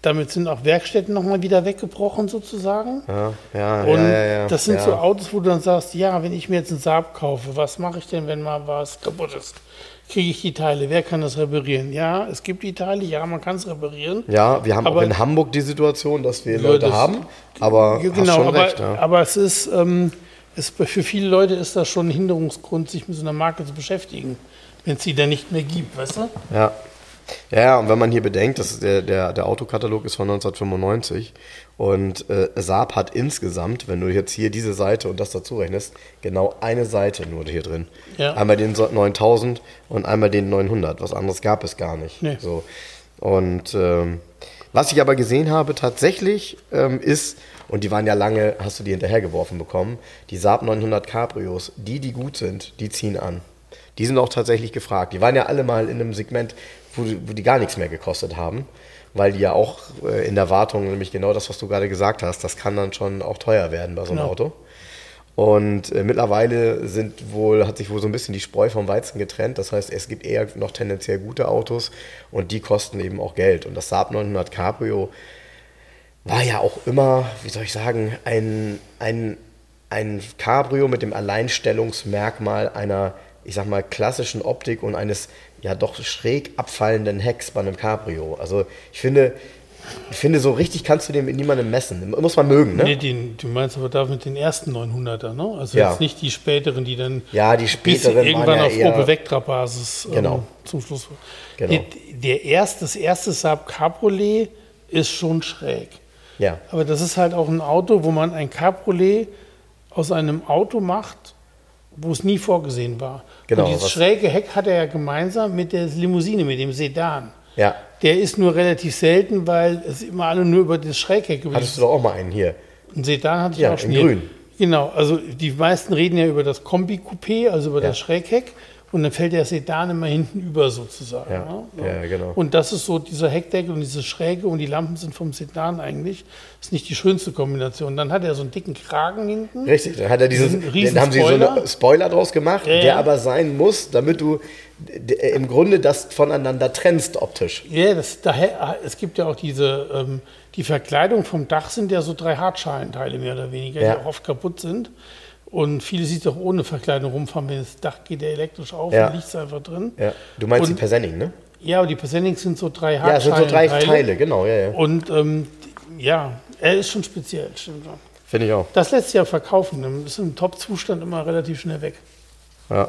damit sind auch Werkstätten nochmal wieder weggebrochen sozusagen. Ja, ja, Und ja, ja, ja, das sind ja. so Autos, wo du dann sagst, ja, wenn ich mir jetzt einen Saab kaufe, was mache ich denn, wenn mal was kaputt ist? Kriege ich die Teile? Wer kann das reparieren? Ja, es gibt die Teile, ja, man kann es reparieren. Ja, wir haben Aber- auch in Hamburg die Situation, dass wir Leute das- haben, aber Ja, genau, aber, recht. Ja. aber es ist, ähm, es, für viele Leute ist das schon ein Hinderungsgrund, sich mit so einer Marke zu beschäftigen, wenn es sie dann nicht mehr gibt, weißt du? Ja. Ja, und wenn man hier bedenkt, dass der, der, der Autokatalog ist von 1995 und äh, Saab hat insgesamt, wenn du jetzt hier diese Seite und das dazu rechnest, genau eine Seite nur hier drin. Ja. Einmal den so- 9000 und einmal den 900. Was anderes gab es gar nicht. Nee. So. Und ähm, was ich aber gesehen habe tatsächlich ähm, ist, und die waren ja lange, hast du die hinterhergeworfen bekommen, die Saab 900 Cabrios, die, die gut sind, die ziehen an. Die sind auch tatsächlich gefragt. Die waren ja alle mal in einem Segment, wo, die- wo die gar nichts mehr gekostet haben, weil die ja auch äh, in der Wartung, nämlich genau das, was du gerade gesagt hast, das kann dann schon auch teuer werden bei so einem Genau. Auto. Und äh, mittlerweile sind wohl, hat sich wohl so ein bisschen die Spreu vom Weizen getrennt. Das heißt, es gibt eher noch tendenziell gute Autos und die kosten eben auch Geld. Und das Saab 900 Cabrio war ja auch immer, wie soll ich sagen, ein, ein, ein Cabrio mit dem Alleinstellungsmerkmal einer, ich sag mal, klassischen Optik und eines ja doch schräg abfallenden Hecks bei einem Cabrio. Also ich finde, ich finde, so richtig kannst du den mit niemandem messen. Muss man mögen, ne? Nee, den, du meinst aber da mit den ersten 900er, ne? Also Ja. jetzt nicht die späteren, die dann Ja, die bis späteren irgendwann ja auf Opel Vectra-Basis ähm, Genau. zum Schluss. Genau. Der, der erste, das erste Saab Cabriolet ist schon schräg. Ja. Aber das ist halt auch ein Auto, wo man ein Cabriolet aus einem Auto macht, wo es nie vorgesehen war. Genau, Und dieses schräge Heck hat er ja gemeinsam mit der Limousine, mit dem Sedan. Ja. Der ist nur relativ selten, weil es immer alle nur über das Schrägheck über Hattest du doch auch mal einen hier. ein Sedan hatte ich Ja, auch schon. in grün. Genau, also die meisten reden ja über das Kombi-Coupé, also über Ja. das Schrägheck. Und dann fällt der Sedan immer hinten über sozusagen. Ja, ne? ja, genau. Und das ist so dieser Heckdeckel und diese Schräge und die Lampen sind vom Sedan eigentlich. Das ist nicht die schönste Kombination. Dann hat er so einen dicken Kragen hinten. Richtig, dann hat er Diesen riesen dann haben sie so Spoiler. eine Spoiler draus gemacht, Ja, der aber sein muss, damit du im Grunde das voneinander trennst optisch. Ja, das, daher, es gibt ja auch diese, ähm, die Verkleidung vom Dach sind ja so drei Hartschalenteile mehr oder weniger, Ja. die auch oft kaputt sind. Und viele sieht auch ohne Verkleidung rumfahren, wenn das Dach geht ja elektrisch auf Ja. und liegt es einfach drin. Ja. Du meinst Und- die Persenning, ne? Ja, aber die Persinnings sind so drei Ja, es sind so drei Hartschalenteile. Teile, genau, ja, ja. Und ähm, ja, er ist schon speziell, stimmt schon. Finde ich auch. Das lässt sich ja verkaufen. Das ist im Top-Zustand immer relativ schnell weg. Ja.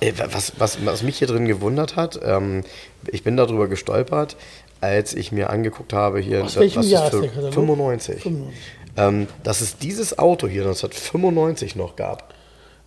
Äh, Was, was, was mich hier drin gewundert hat, ähm, ich bin darüber gestolpert, als ich mir angeguckt habe hier, Aus welchem was Jahr ist der Katalog? 95, 95. Ähm, dass es dieses Auto hier 1995 noch gab.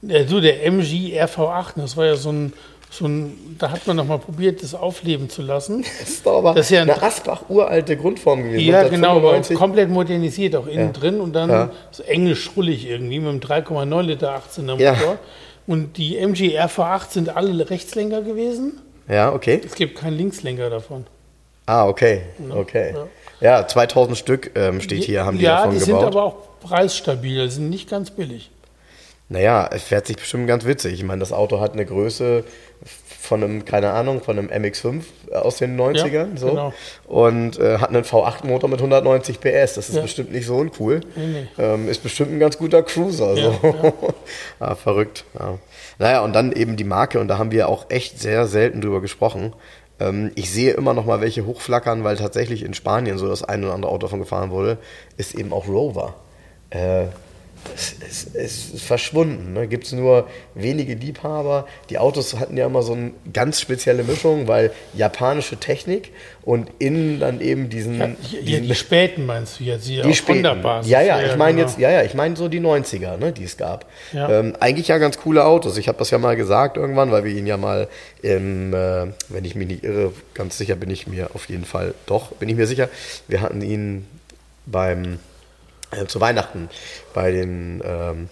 Der, so der MG RV8, das war ja so ein, so ein, da hat man noch mal probiert, das aufleben zu lassen. [LAUGHS] Das ist doch aber Das ist ja ein- eine Asbach-uralte Grundform gewesen. Ja, genau, aber 1995. komplett modernisiert, auch innen Ja. drin und dann Ja. so englisch schrullig irgendwie mit einem 3,9 Liter 18er Ja. Motor. Und die MG RV8 sind alle Rechtslenker gewesen. Ja, okay. Es gibt keinen Linkslenker davon. Ah, okay. Okay. Ja, 2000 Stück ähm, steht hier, haben die ja, davon die gebaut. sind aber auch preisstabil, die sind nicht ganz billig. Naja, es fährt sich bestimmt ganz witzig. Ich meine, das Auto hat eine Größe von einem, keine Ahnung, von einem MX5 aus den 90ern. Ja, so. genau. Und äh, hat einen V8-Motor mit 190 PS. Das ist Ja. bestimmt nicht so uncool. Nee, nee. Ähm, ist bestimmt ein ganz guter Cruiser. Ja, so. [LAUGHS] ah, verrückt. Ja. Naja, und dann eben die Marke. Und da haben wir auch echt sehr selten drüber gesprochen. Ähm, ich sehe immer noch mal welche hochflackern, weil tatsächlich in Spanien so das ein oder andere Auto davon gefahren wurde, ist eben auch Rover. Äh, es, es, es ist verschwunden. Ne? Gibt es nur wenige Liebhaber. Die Autos hatten ja immer so eine ganz spezielle Mischung, weil japanische Technik und innen dann eben diesen. Ja, diesen die späten meinst du jetzt hier die späten. Ja, ja, ich meine genau. jetzt, ja, ja, ich meine so die 90er, ne, die es gab. Ja. Ähm, eigentlich ja ganz coole Autos. Ich habe das ja mal gesagt irgendwann, weil wir ihn ja mal im, äh, wenn ich mich nicht irre, ganz sicher bin ich mir auf jeden Fall, doch, bin ich mir sicher, wir hatten ihn beim äh, zu Weihnachten bei den ähm,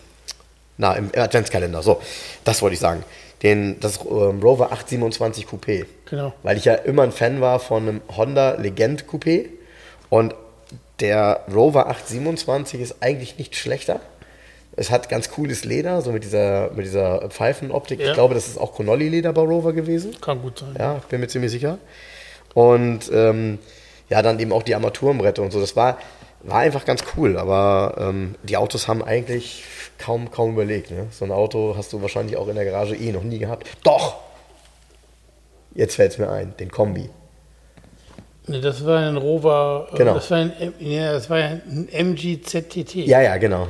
na, im Adventskalender. So, das wollte ich sagen. Den, das ähm, Rover 827 Coupé. Genau. Weil ich ja immer ein Fan war von einem Honda Legend Coupé. Und der Rover 827 ist eigentlich nicht schlechter. Es hat ganz cooles Leder, so mit dieser, mit dieser Pfeifenoptik. Ja. Ich glaube, das ist auch Conolly-Leder bei Rover gewesen. Kann gut sein. Ja, ich bin mir ziemlich sicher. Und ähm, ja, dann eben auch die Armaturenbretter und so. Das war, war einfach ganz cool. Aber ähm, die Autos haben eigentlich kaum, kaum überlegt. Ne? So ein Auto hast du wahrscheinlich auch in der Garage eh noch nie gehabt. Doch! Jetzt fällt es mir ein, den Kombi. Nee, das war ein Rover, äh, Genau. das war ein, ja, das war ein MG-ZTT. Ja, ja, genau.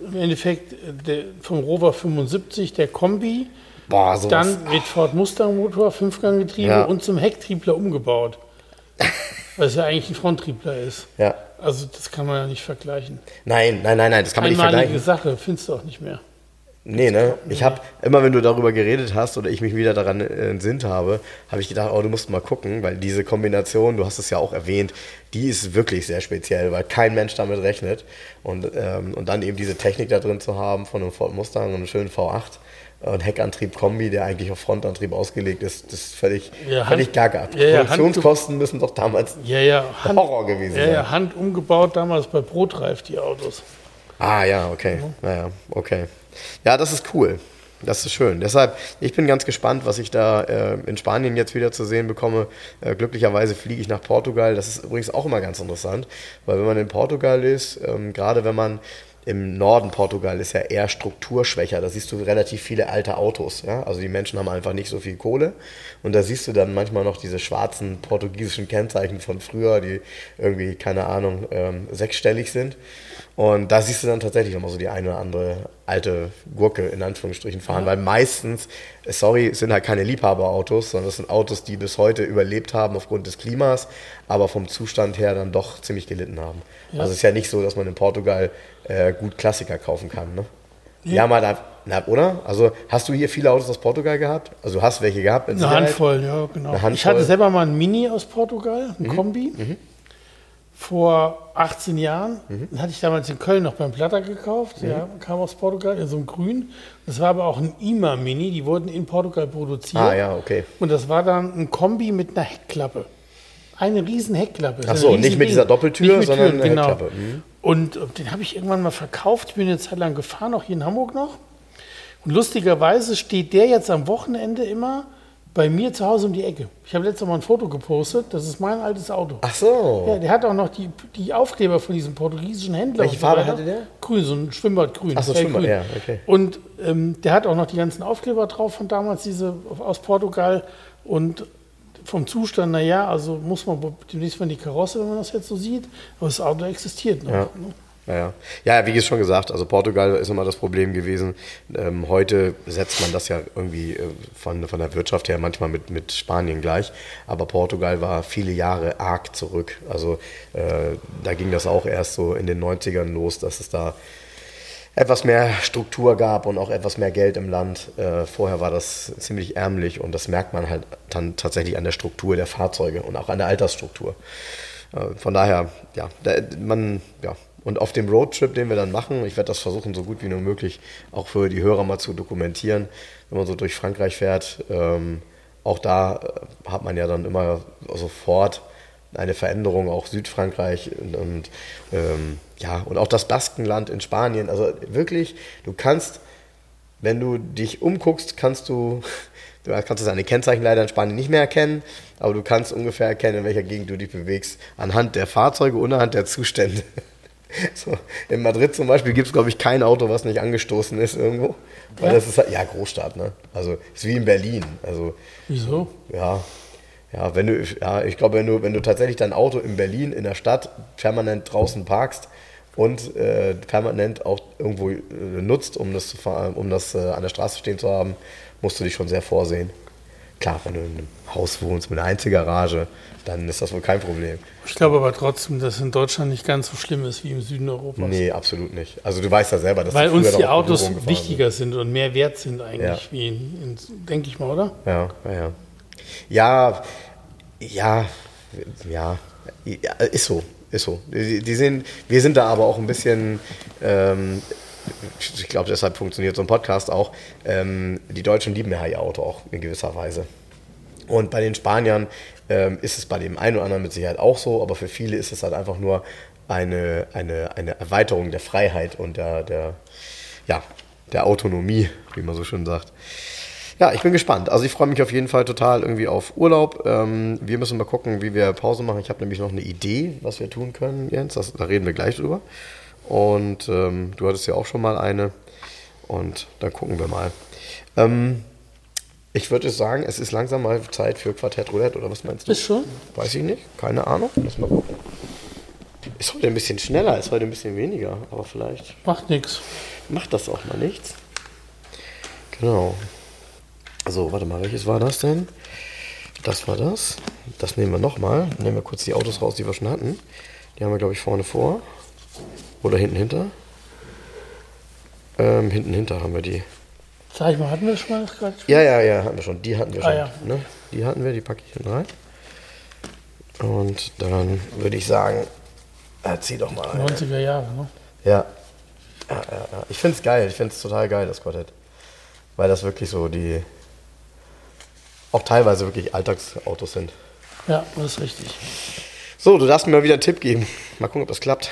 Im Endeffekt äh, der, vom Rover 75, der Kombi, Boah, sowas. dann mit Ford Mustang Motor, Fünfganggetriebe Ja. und zum Hecktriebler umgebaut. Weil es ja eigentlich ein Fronttriebler ist. Ja. Also das kann man ja nicht vergleichen. Nein, nein, nein, nein, das kann man nicht Einmalige vergleichen. Sache, findest du auch nicht mehr. Nee, ne? Ich habe immer, wenn du darüber geredet hast oder ich mich wieder daran äh, entsinnt habe, habe ich gedacht, oh, du musst mal gucken, weil diese Kombination, du hast es ja auch erwähnt, die ist wirklich sehr speziell, weil kein Mensch damit rechnet. Und, ähm, und dann eben diese Technik da drin zu haben von einem Ford Mustang und einem schönen V8 und Heckantrieb-Kombi, der eigentlich auf Frontantrieb ausgelegt ist, das ist völlig, Ja, völlig Hand- gaga. Ja, ja, Produktionskosten müssen doch damals Ja, ja, Hand, Horror gewesen sein. ja, Hand umgebaut damals bei Brotreif, die Autos. Ah ja, okay. Naja, okay. Ja, das ist cool. Das ist schön. Deshalb, ich bin ganz gespannt, was ich da äh, in Spanien jetzt wieder zu sehen bekomme. Äh, glücklicherweise fliege ich nach Portugal. Das ist übrigens auch immer ganz interessant, weil wenn man in Portugal ist, ähm, gerade wenn man im Norden Portugal ist ja eher strukturschwächer. Da siehst du relativ viele alte Autos. Ja? Also die Menschen haben einfach nicht so viel Kohle. Und da siehst du dann manchmal noch diese schwarzen portugiesischen Kennzeichen von früher, die irgendwie, keine Ahnung, ähm, sechsstellig sind. Und da siehst du dann tatsächlich nochmal so die eine oder andere alte Gurke in Anführungsstrichen fahren, weil meistens, sorry, es sind halt keine Liebhaberautos, sondern das sind Autos, die bis heute überlebt haben aufgrund des Klimas, aber vom Zustand her dann doch ziemlich gelitten haben. Also es ist ja nicht so, dass man in Portugal äh, gut Klassiker kaufen kann. Ne? Haben halt, einfach- na, oder? Also hast du hier viele Autos aus Portugal gehabt? Also du hast welche gehabt? Eine Sicherheit? Handvoll, ja, genau. Handvoll. Ich hatte selber mal ein Mini aus Portugal, ein Kombi. Mhm. Vor 18 Jahren. Den hatte ich damals in Köln noch beim Platter gekauft. Mhm. Ja, kam aus Portugal in so einem Grün. Das war aber auch ein IMA Mini. Die wurden in Portugal produziert. Ah ja, okay. Und das war dann ein Kombi mit einer Heckklappe. Eine riesen Heckklappe. Ach so, nicht mit dieser Doppeltür, mit sondern Türen, eine genau. Heckklappe. Mhm. Und äh, den habe ich irgendwann mal verkauft. Ich bin eine Zeit lang gefahren, auch hier in Hamburg noch. Und lustigerweise steht der jetzt am Wochenende immer bei mir zu Hause um die Ecke. Ich habe letztes Mal ein Foto gepostet. Das ist mein altes Auto. Ach so. Ja, der hat auch noch die, die Aufkleber von diesem portugiesischen Händler. Welche Farbe hatte der? Grün, so ein Schwimmbadgrün. Ach so. Schwimmbad, ja, okay. Und ähm, der hat auch noch die ganzen Aufkleber drauf von damals, diese aus Portugal. Und vom Zustand, naja, also muss man demnächst mal in die Karosse, wenn man das jetzt so sieht. Aber das Auto existiert noch. Ja. Ne? Ja, ja. wie schon gesagt, also Portugal ist immer das Problem gewesen. Ähm, heute setzt man das ja irgendwie äh, von, von der Wirtschaft her manchmal mit, mit Spanien gleich. Aber Portugal war viele Jahre arg zurück. Also äh, da ging das auch erst so in den 90ern los, dass es da etwas mehr Struktur gab und auch etwas mehr Geld im Land. Äh, vorher war das ziemlich ärmlich und das merkt man halt dann tatsächlich an der Struktur der Fahrzeuge und auch an der Altersstruktur. Äh, von daher, ja, da, man, ja. Und auf dem Roadtrip, den wir dann machen, ich werde das versuchen, so gut wie nur möglich auch für die Hörer mal zu dokumentieren, wenn man so durch Frankreich fährt. Ähm, auch da äh, hat man ja dann immer sofort eine Veränderung, auch Südfrankreich und, und ähm, ja, und auch das Baskenland in Spanien. Also wirklich, du kannst, wenn du dich umguckst, kannst du, [LAUGHS] du kannst deine Kennzeichen leider in Spanien nicht mehr erkennen, aber du kannst ungefähr erkennen, in welcher Gegend du dich bewegst, anhand der Fahrzeuge und anhand der Zustände. [LAUGHS] [LAUGHS] So, in Madrid zum Beispiel gibt es, glaube ich, kein Auto, was nicht angestoßen ist irgendwo. Weil Ja? das ist halt, ja, Großstadt, ne? Also ist wie in Berlin. Also Wieso? ja, ja, wenn du, ja, ich glaube, wenn du, wenn du tatsächlich dein Auto in Berlin in der Stadt permanent draußen parkst und äh, permanent auch irgendwo äh, nutzt, um das, zu fahren, um das äh, an der Straße stehen zu haben, musst du dich schon sehr vorsehen. Klar, wenn du in einem Haus wohnst mit einer Einzelgarage, dann ist das wohl kein Problem. Ich glaube aber trotzdem, dass es in Deutschland nicht ganz so schlimm ist wie im Süden Europas. Nee, absolut nicht. Also du weißt ja selber, dass Weil uns die Autos wichtiger sind und mehr wert sind eigentlich, Ja. in, in denke ich mal, oder? Ja, ja, ja. Ja, ja, ja, ja, ist so, ist so. Die, die sind, wir sind da aber auch ein bisschen, ähm, ich glaube, deshalb funktioniert so ein Podcast auch. Ähm, die Deutschen lieben ja ihr Auto auch in gewisser Weise. Und bei den Spaniern ähm, ist es bei dem einen oder anderen mit Sicherheit auch so, aber für viele ist es halt einfach nur eine, eine, eine Erweiterung der Freiheit und der, der, ja, der Autonomie, wie man so schön sagt. Ja, ich bin gespannt. Also ich freue mich auf jeden Fall total irgendwie auf Urlaub. Ähm, wir müssen mal gucken, wie wir Pause machen. Ich habe nämlich noch eine Idee, was wir tun können, Jens. Das, da reden wir gleich drüber. Und ähm, du hattest ja auch schon mal eine. Und dann gucken wir mal. Ähm, ich würde sagen, es ist langsam mal Zeit für Quartett Roulette, oder was meinst du? Ist schon? Weiß ich nicht, keine Ahnung. Lass mal gucken. Ist heute ein bisschen schneller, ist heute ein bisschen weniger, aber vielleicht Macht nichts. macht das auch mal nichts. Genau. So, warte mal, welches war das denn? Das war das. Das nehmen wir nochmal. Nehmen wir kurz die Autos raus, die wir schon hatten. Die haben wir, glaube ich, vorne vor. Oder hinten hinter. Ähm, hinten hinter haben wir die. Sag ich mal, hatten wir schon mal das gerade? Ja, ja, ja, hatten wir schon. Die hatten wir Ah, schon. ja. Ne? Die hatten wir, die packe ich hinten rein. Und dann würde ich sagen, erzähl doch mal. eine. 90er Jahre, ne? Ja. ja, ja, ja. Ich finde es geil. Ich finde es total geil, das Quartett. Weil das wirklich so die. Auch teilweise wirklich Alltagsautos sind. Ja, das ist richtig. So, du darfst mir mal wieder einen Tipp geben. Mal gucken, ob das klappt.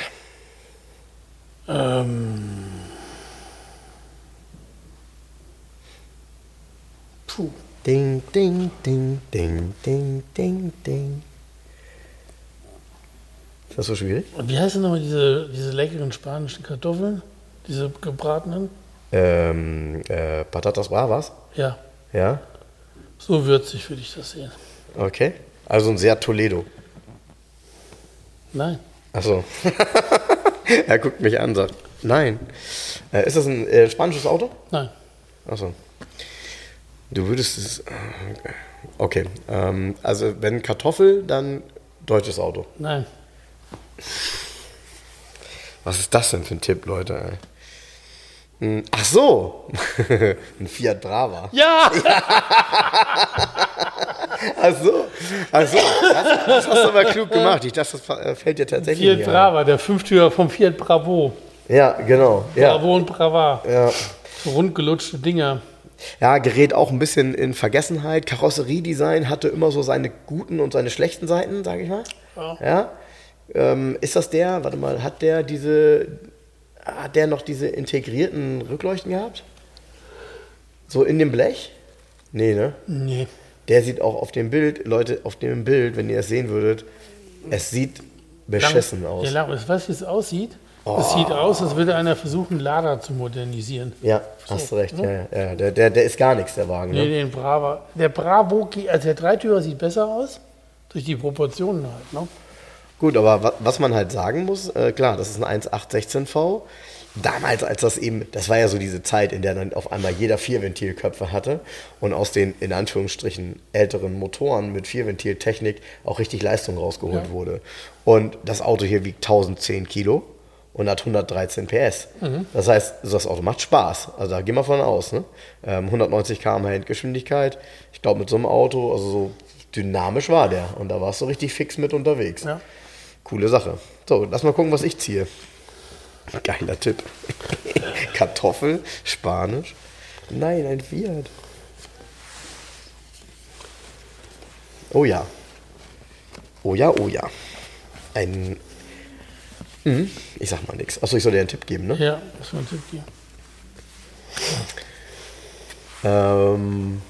Ähm. Puh. Ding, ding, ding, ding, ding, ding, ding. Ist das so schwierig? Und wie heißen nochmal diese, diese leckeren spanischen Kartoffeln? Diese gebratenen? Ähm, äh, Patatas Bravas? Ja, Ja. so würzig würde ich das sehen. Okay. Also ein sehr Toledo. Nein. Achso. [LAUGHS] [LAUGHS] er guckt mich an und sagt, nein. Äh, ist das ein äh, spanisches Auto? Nein. Achso. Du würdest es. äh, Okay. Ähm, also, wenn Kartoffel, dann deutsches Auto. Nein. Was ist das denn für ein Tipp, Leute? ey? Hm, Ach so. [LAUGHS] ein Fiat Brava. Ja! [LAUGHS] Ach so. Ach so. Das, das hast du aber klug gemacht. Ich dachte, das äh, fällt dir tatsächlich Fiat. Brava, der Fünftürer vom Fiat Bravo. Ja, genau. Ja. Bravo und Brava. Ja. So rundgelutschte Dinger. Ja, gerät auch ein bisschen in Vergessenheit. Karosseriedesign hatte immer so seine guten und seine schlechten Seiten, sage ich mal. Ja. Ja. Ähm, ist das der, warte mal, hat der diese, hat der noch diese integrierten Rückleuchten gehabt? So in dem Blech? Nee, ne? Nee. Der sieht auch auf dem Bild, Leute, auf dem Bild, wenn ihr es sehen würdet, es sieht beschissen aus. Ja, weißt du, wie es aussieht? Es sieht aus, als würde einer versuchen, Lada zu modernisieren. Ja, hast du recht. Ja, ja, ja. Der, der, der ist gar nichts, der Wagen. Nee, Ne? den Brava. Der Bravo, also der Dreitürer sieht besser aus. Durch die Proportionen halt. Ne? Gut, aber wa- was man halt sagen muss, äh, klar, das ist ein 1.816V. Damals, als das eben, das war ja so diese Zeit, in der dann auf einmal jeder Vierventilköpfe hatte und aus den in Anführungsstrichen älteren Motoren mit Vierventiltechnik auch richtig Leistung rausgeholt Ja. wurde. Und das Auto hier wiegt 1010 Kilo und hat 113 PS. Das heißt, das Auto macht Spaß. Also da gehen wir von aus. Ne? Ähm, 190 km/h Endgeschwindigkeit. Ich glaube, mit so einem Auto, also so dynamisch war der. Und da warst du richtig fix mit unterwegs. Ja. Coole Sache. So, lass mal gucken, was ich ziehe. Geiler Tipp. [LAUGHS] Kartoffel, Spanisch. Nein, ein Fiat. Oh ja. Oh ja, oh ja. Ein. Hm, ich sag mal nichts. Achso, ich soll dir einen Tipp geben, ne? Ja, das war ein Tipp hier. Ähm.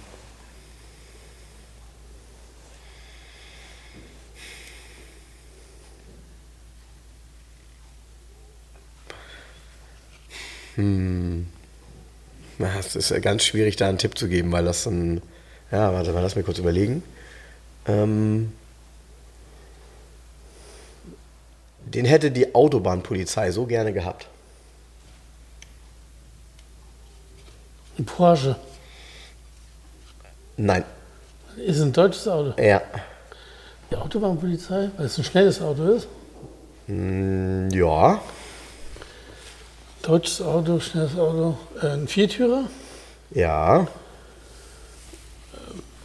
Hm. Na, Es ist ja ganz schwierig, da einen Tipp zu geben, weil das ein. Ja, warte mal, lass mich kurz überlegen. Ähm, den hätte die Autobahnpolizei so gerne gehabt. Ein Porsche. Nein. Ist ein deutsches Auto. Ja. Die Autobahnpolizei, weil es ein schnelles Auto ist. Mm, Ja. Deutsches Auto, schnelles Auto. Äh, ein Viertürer. Ja.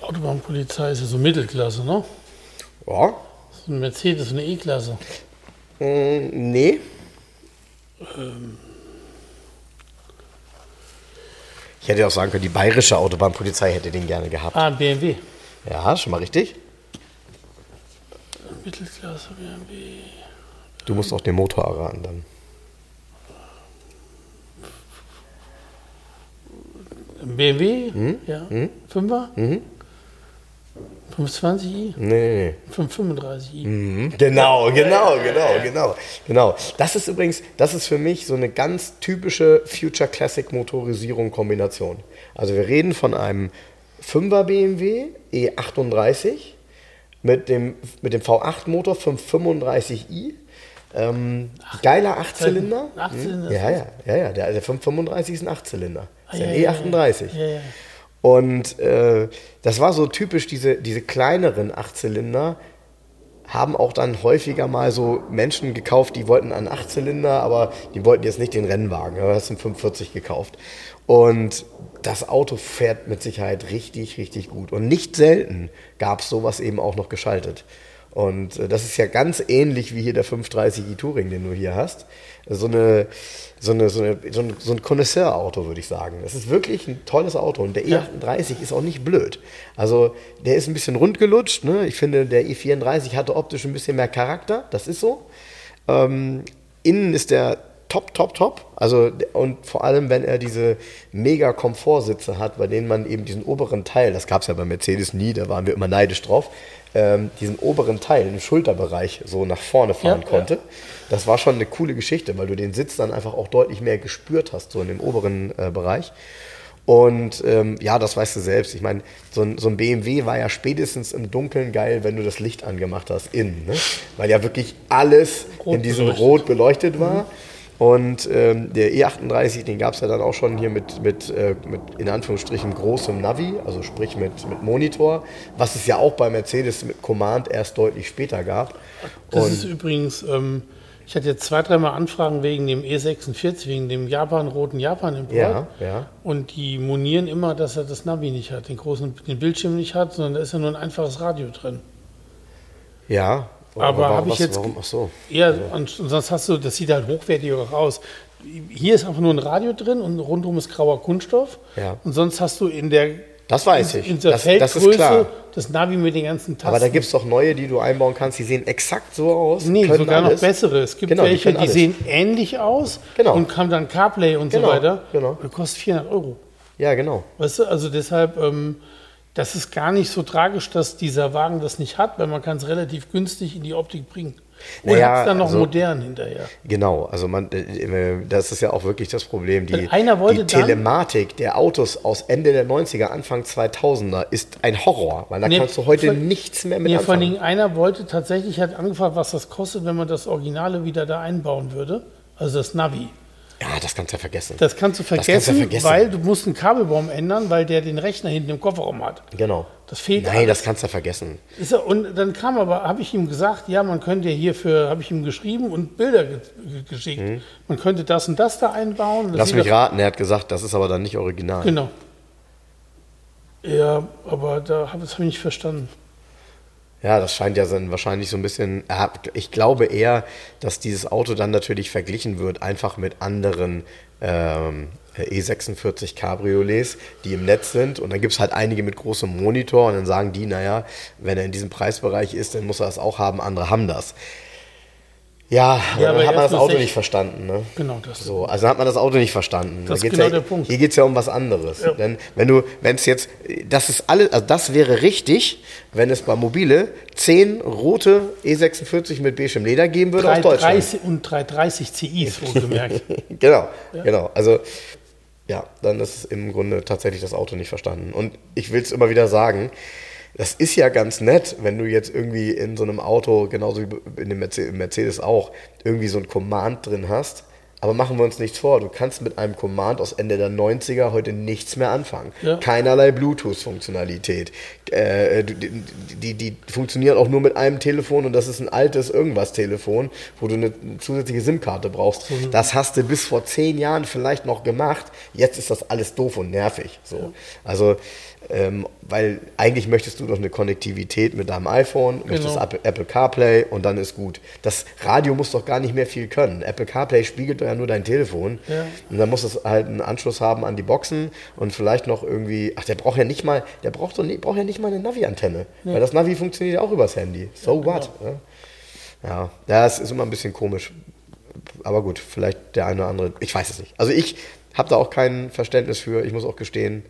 Autobahnpolizei ist ja so Mittelklasse, ne? Ja. Ist ein Mercedes, eine E-Klasse. Mm, Nee. Ich hätte auch sagen können, die bayerische Autobahnpolizei hätte den gerne gehabt. Ah, ein BMW. Ja, schon mal richtig. Mittelklasse BMW. Du musst auch den Motor erraten dann. BMW? Hm? Ja. Fünfer? 520i? Nee, nee, 535i. nee. Genau, genau, genau, genau, genau. Das ist übrigens, das ist für mich so eine ganz typische Future Classic Motorisierung Kombination. Also wir reden von einem 5er BMW E38 mit dem, mit dem V8 Motor 535i. Ähm, geiler Achtzylinder. ein Achtzylinder Ja, ja, ja, ja. Der, der 535 ist ein Achtzylinder. Das ist Ah, ein ja, ja, E38. Ja, ja. Und äh, das war so typisch, diese, diese kleineren Achtzylinder haben auch dann häufiger mal so Menschen gekauft, die wollten einen Achtzylinder, aber die wollten jetzt nicht den Rennwagen, aber hast einen 45 gekauft. Und das Auto fährt mit Sicherheit richtig, richtig gut. Und nicht selten gab es sowas eben auch noch geschaltet. Und äh, das ist ja ganz ähnlich wie hier der 530i Touring, den du hier hast. So, eine, so, eine, so, eine, so ein, so ein Connoisseur-Auto, würde ich sagen. Das ist wirklich ein tolles Auto. Und der E38 ist auch nicht blöd. Also der ist ein bisschen rundgelutscht. Ne? Ich finde, der E34 hatte optisch ein bisschen mehr Charakter. Das ist so. Ähm, innen ist der top, top, top. Also, und vor allem, wenn er diese mega Komfortsitze hat, bei denen man eben diesen oberen Teil, das gab es ja bei Mercedes nie, da waren wir immer neidisch drauf, ähm, diesen oberen Teil im Schulterbereich so nach vorne fahren Ja, konnte. Das war schon eine coole Geschichte, weil du den Sitz dann einfach auch deutlich mehr gespürt hast, so in dem oberen äh, Bereich. Und ähm, ja, das weißt du selbst. Ich meine, so ein, so ein BMW war ja spätestens im Dunkeln geil, wenn du das Licht angemacht hast, innen. Ne? Weil ja wirklich alles Rot in diesem beleuchtet. Rot beleuchtet war. Und ähm, der E38, den gab es ja dann auch schon hier mit, mit, äh, mit in Anführungsstrichen großem Navi, also sprich mit, mit Monitor, was es ja auch bei Mercedes mit Command erst deutlich später gab. Das Und ist übrigens, ähm, ich hatte jetzt zwei, dreimal Anfragen wegen dem E46, wegen dem Japan-roten Japan-Import. Ja, ja. Und die monieren immer, dass er das Navi nicht hat, den großen den Bildschirm nicht hat, sondern da ist ja nur ein einfaches Radio drin. ja, Aber habe ich jetzt. Warum? Ach so. Ja, und sonst hast du, das sieht halt hochwertiger aus. Hier ist einfach nur ein Radio drin und rundum ist grauer Kunststoff. Ja. Und sonst hast du in der, Das weiß ich. in der Das, das ist Feldgröße klar. das Navi mit den ganzen Tasten. Aber da gibt es doch neue, die du einbauen kannst, die sehen exakt so aus. Nee, sogar alles. noch bessere. Es gibt Genau, die welche, die, alles. sehen ähnlich aus Genau. und haben dann CarPlay und Genau, so weiter. genau. Das kostet 400 Euro. Ja, genau. Weißt du, also deshalb, ähm, das ist gar nicht so tragisch, dass dieser Wagen das nicht hat, weil man kann es relativ günstig in die Optik bringen. Und Naja, dann noch also- modern hinterher. Genau, also man, äh, das ist ja auch wirklich das Problem. Die, wollte die dann- Telematik der Autos aus Ende der 90er, Anfang 2000er ist ein Horror, weil da Nee, kannst du heute vor- nichts mehr mit Ja, vor allen anfangen. Dingen einer wollte tatsächlich, hat angefragt, was das kostet, wenn man das Originale wieder da einbauen würde. Also das Navi. Ja, das kannst du ja vergessen. Das kannst du kannst du vergessen, vergessen. weil du musst einen Kabelbaum ändern, weil der den Rechner hinten im Kofferraum hat. genau. Das fehlt Nein, alles. das kannst du vergessen. Ist er, und dann kam aber, habe ich ihm gesagt, ja, man könnte hierfür, habe ich ihm geschrieben und Bilder ge ge- geschickt. Man könnte das und das da einbauen. Mhm. Lass mich raten, er hat gesagt, das ist aber dann nicht original. Genau. Ja, aber da habe ich es nicht verstanden. Ja, das scheint ja ein- wahrscheinlich so ein bisschen. Ich glaube eher, dass dieses Auto dann natürlich verglichen wird, einfach mit anderen ähm, E46 Cabriolets, die im Netz sind. Und dann gibt es halt einige mit großem Monitor und dann sagen die, naja, wenn er in diesem Preisbereich ist, dann muss er das auch haben, andere haben das. Ja, aber Ja, dann aber hat man das Auto nicht verstanden. Ne? Genau das. So, also dann hat man das Auto nicht verstanden. Das ist Da geht's genau ja, der Punkt. Hier geht es ja um was anderes. Ja. Denn wenn du, wenn es jetzt, das ist alles, also das wäre richtig, wenn es bei Mobile 10 rote E46 mit beigem Leder geben würde aus Deutschland. 330 und 330 CIs, wohlgemerkt. [LAUGHS] Genau, genau. Also ja, dann ist im Grunde tatsächlich das Auto nicht verstanden. Und ich will es immer wieder sagen, das ist ja ganz nett, wenn du jetzt irgendwie in so einem Auto, genauso wie in dem Mercedes auch, irgendwie so ein Command drin hast aber machen wir uns nichts vor, du kannst mit einem Command aus Ende der 90er heute nichts mehr anfangen. Ja. Keinerlei Bluetooth-Funktionalität. Äh, die, die, die, funktionieren auch nur mit einem Telefon und das ist ein altes Irgendwas-Telefon, wo du eine zusätzliche SIM-Karte brauchst. Mhm. Das hast du bis vor zehn Jahren vielleicht noch gemacht. Jetzt ist das alles doof und nervig. So. Ja. Also ähm, weil eigentlich möchtest du noch eine Konnektivität mit deinem iPhone, möchtest genau. Apple CarPlay und dann ist gut. Das Radio muss doch gar nicht mehr viel können. Apple CarPlay spiegelt ja nur dein Telefon. Ja. Und dann muss es halt einen Anschluss haben an die Boxen und vielleicht noch irgendwie, ach, der braucht ja nicht mal, der braucht, doch, braucht ja nicht mal eine Navi-Antenne. Ja. Weil das Navi funktioniert ja auch übers Handy. So ja, what? Genau. Ja, das ist immer ein bisschen komisch. Aber gut, vielleicht der eine oder andere, ich weiß es nicht. Also ich habe da auch kein Verständnis für. Ich muss auch gestehen,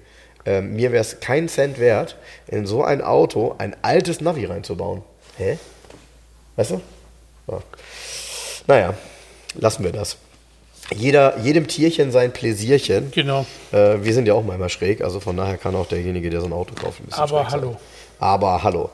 äh, mir wäre es keinen Cent wert, in so ein Auto ein altes Navi reinzubauen. Hä? Weißt du? Ja. Naja, lassen wir das. Jeder, jedem Tierchen sein Pläsierchen. Genau. Äh, wir sind ja auch manchmal schräg, also von daher kann auch derjenige, der so ein Auto kauft, ein bisschen Aber hallo. Sein. Aber hallo.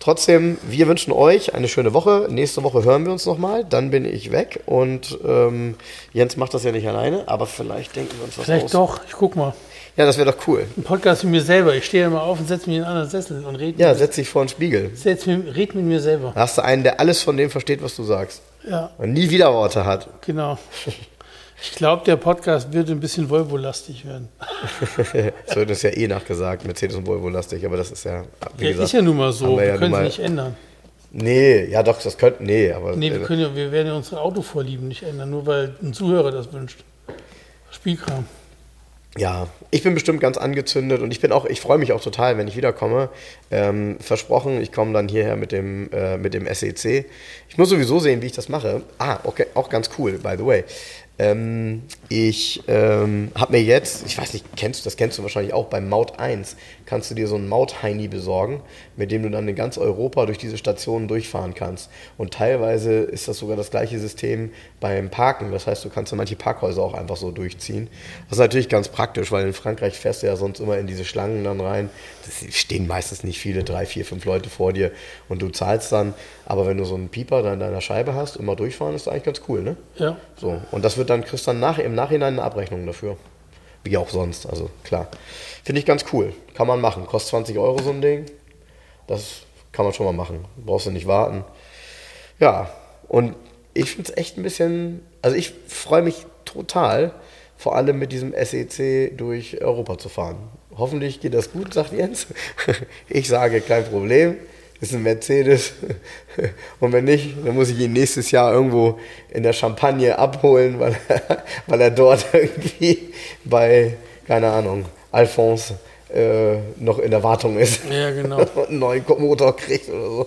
Trotzdem, wir wünschen euch eine schöne Woche. Nächste Woche hören wir uns nochmal. Dann bin ich weg und ähm, Jens macht das ja nicht alleine, aber vielleicht denken wir uns was vielleicht aus. Vielleicht doch, ich guck mal. Ja, das wäre doch cool. Ein Podcast mit mir selber. Ich stehe immer auf und setze mich in einen anderen Sessel und rede. Ja, setz dich vor den Spiegel. Setz mit, red mit mir selber. Da hast du einen, der alles von dem versteht, was du sagst. Ja. Und nie wieder Worte hat. Genau. [LAUGHS] Ich glaube, der Podcast wird ein bisschen Volvo-lastig werden. [LAUGHS] das wird uns ja eh nachgesagt, Mercedes und Volvo-lastig, aber das ist ja, wie ja, gesagt. ist ja nun mal so, wir, ja können es nicht ändern. Nee, ja doch, das könnten, nee, aber. Nee, wir, können ja, wir werden ja unsere Autovorlieben nicht ändern, nur weil ein Zuhörer das wünscht. Spielkram ja, ich bin bestimmt ganz angezündet und ich bin auch, ich freue mich auch total, wenn ich wiederkomme. Ähm, versprochen, ich komme dann hierher mit dem, äh, mit dem SEC. Ich muss sowieso sehen, wie ich das mache. Ah, okay, auch ganz cool, by the way. Ähm, ich ähm, habe mir jetzt, ich weiß nicht, kennst du, das kennst du wahrscheinlich auch, beim Maut 1 kannst du dir so ein Maut-Heini besorgen, mit dem du dann in ganz Europa durch diese Stationen durchfahren kannst. Und teilweise ist das sogar das gleiche System beim Parken. Das heißt, du kannst manche Parkhäuser auch einfach so durchziehen. Das ist natürlich ganz praktisch, weil in Frankreich fährst du ja sonst immer in diese Schlangen dann rein. Das stehen meistens nicht viele, drei, vier, fünf Leute vor dir und du zahlst dann. Aber wenn du so einen Pieper da in deiner Scheibe hast, immer durchfahren, ist eigentlich ganz cool, ne? Ja. So. Und das wird dann, kriegst dann nach, im Nachhinein eine Abrechnung dafür. Wie auch sonst, also klar. Finde ich ganz cool. Kann man machen. Kostet 20 Euro so ein Ding. Das kann man schon mal machen. Brauchst du nicht warten. Ja, und ich finde es echt ein bisschen, also ich freue mich total, vor allem mit diesem SEC durch Europa zu fahren. Hoffentlich geht das gut, sagt Jens. [LAUGHS] Ich sage, kein Problem ist ein Mercedes. [LAUGHS] Und wenn nicht, dann muss ich ihn nächstes Jahr irgendwo in der Champagne abholen, weil, weil er dort [LAUGHS] irgendwie bei, keine Ahnung, Alphonse äh, noch in der Wartung ist. Ja, genau. [LAUGHS] Und einen neuen Motor kriegt oder so.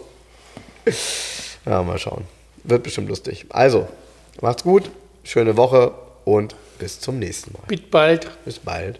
Ja, mal schauen. Wird bestimmt lustig. Also, macht's gut, schöne Woche und bis zum nächsten Mal. Bis bald. Bis bald.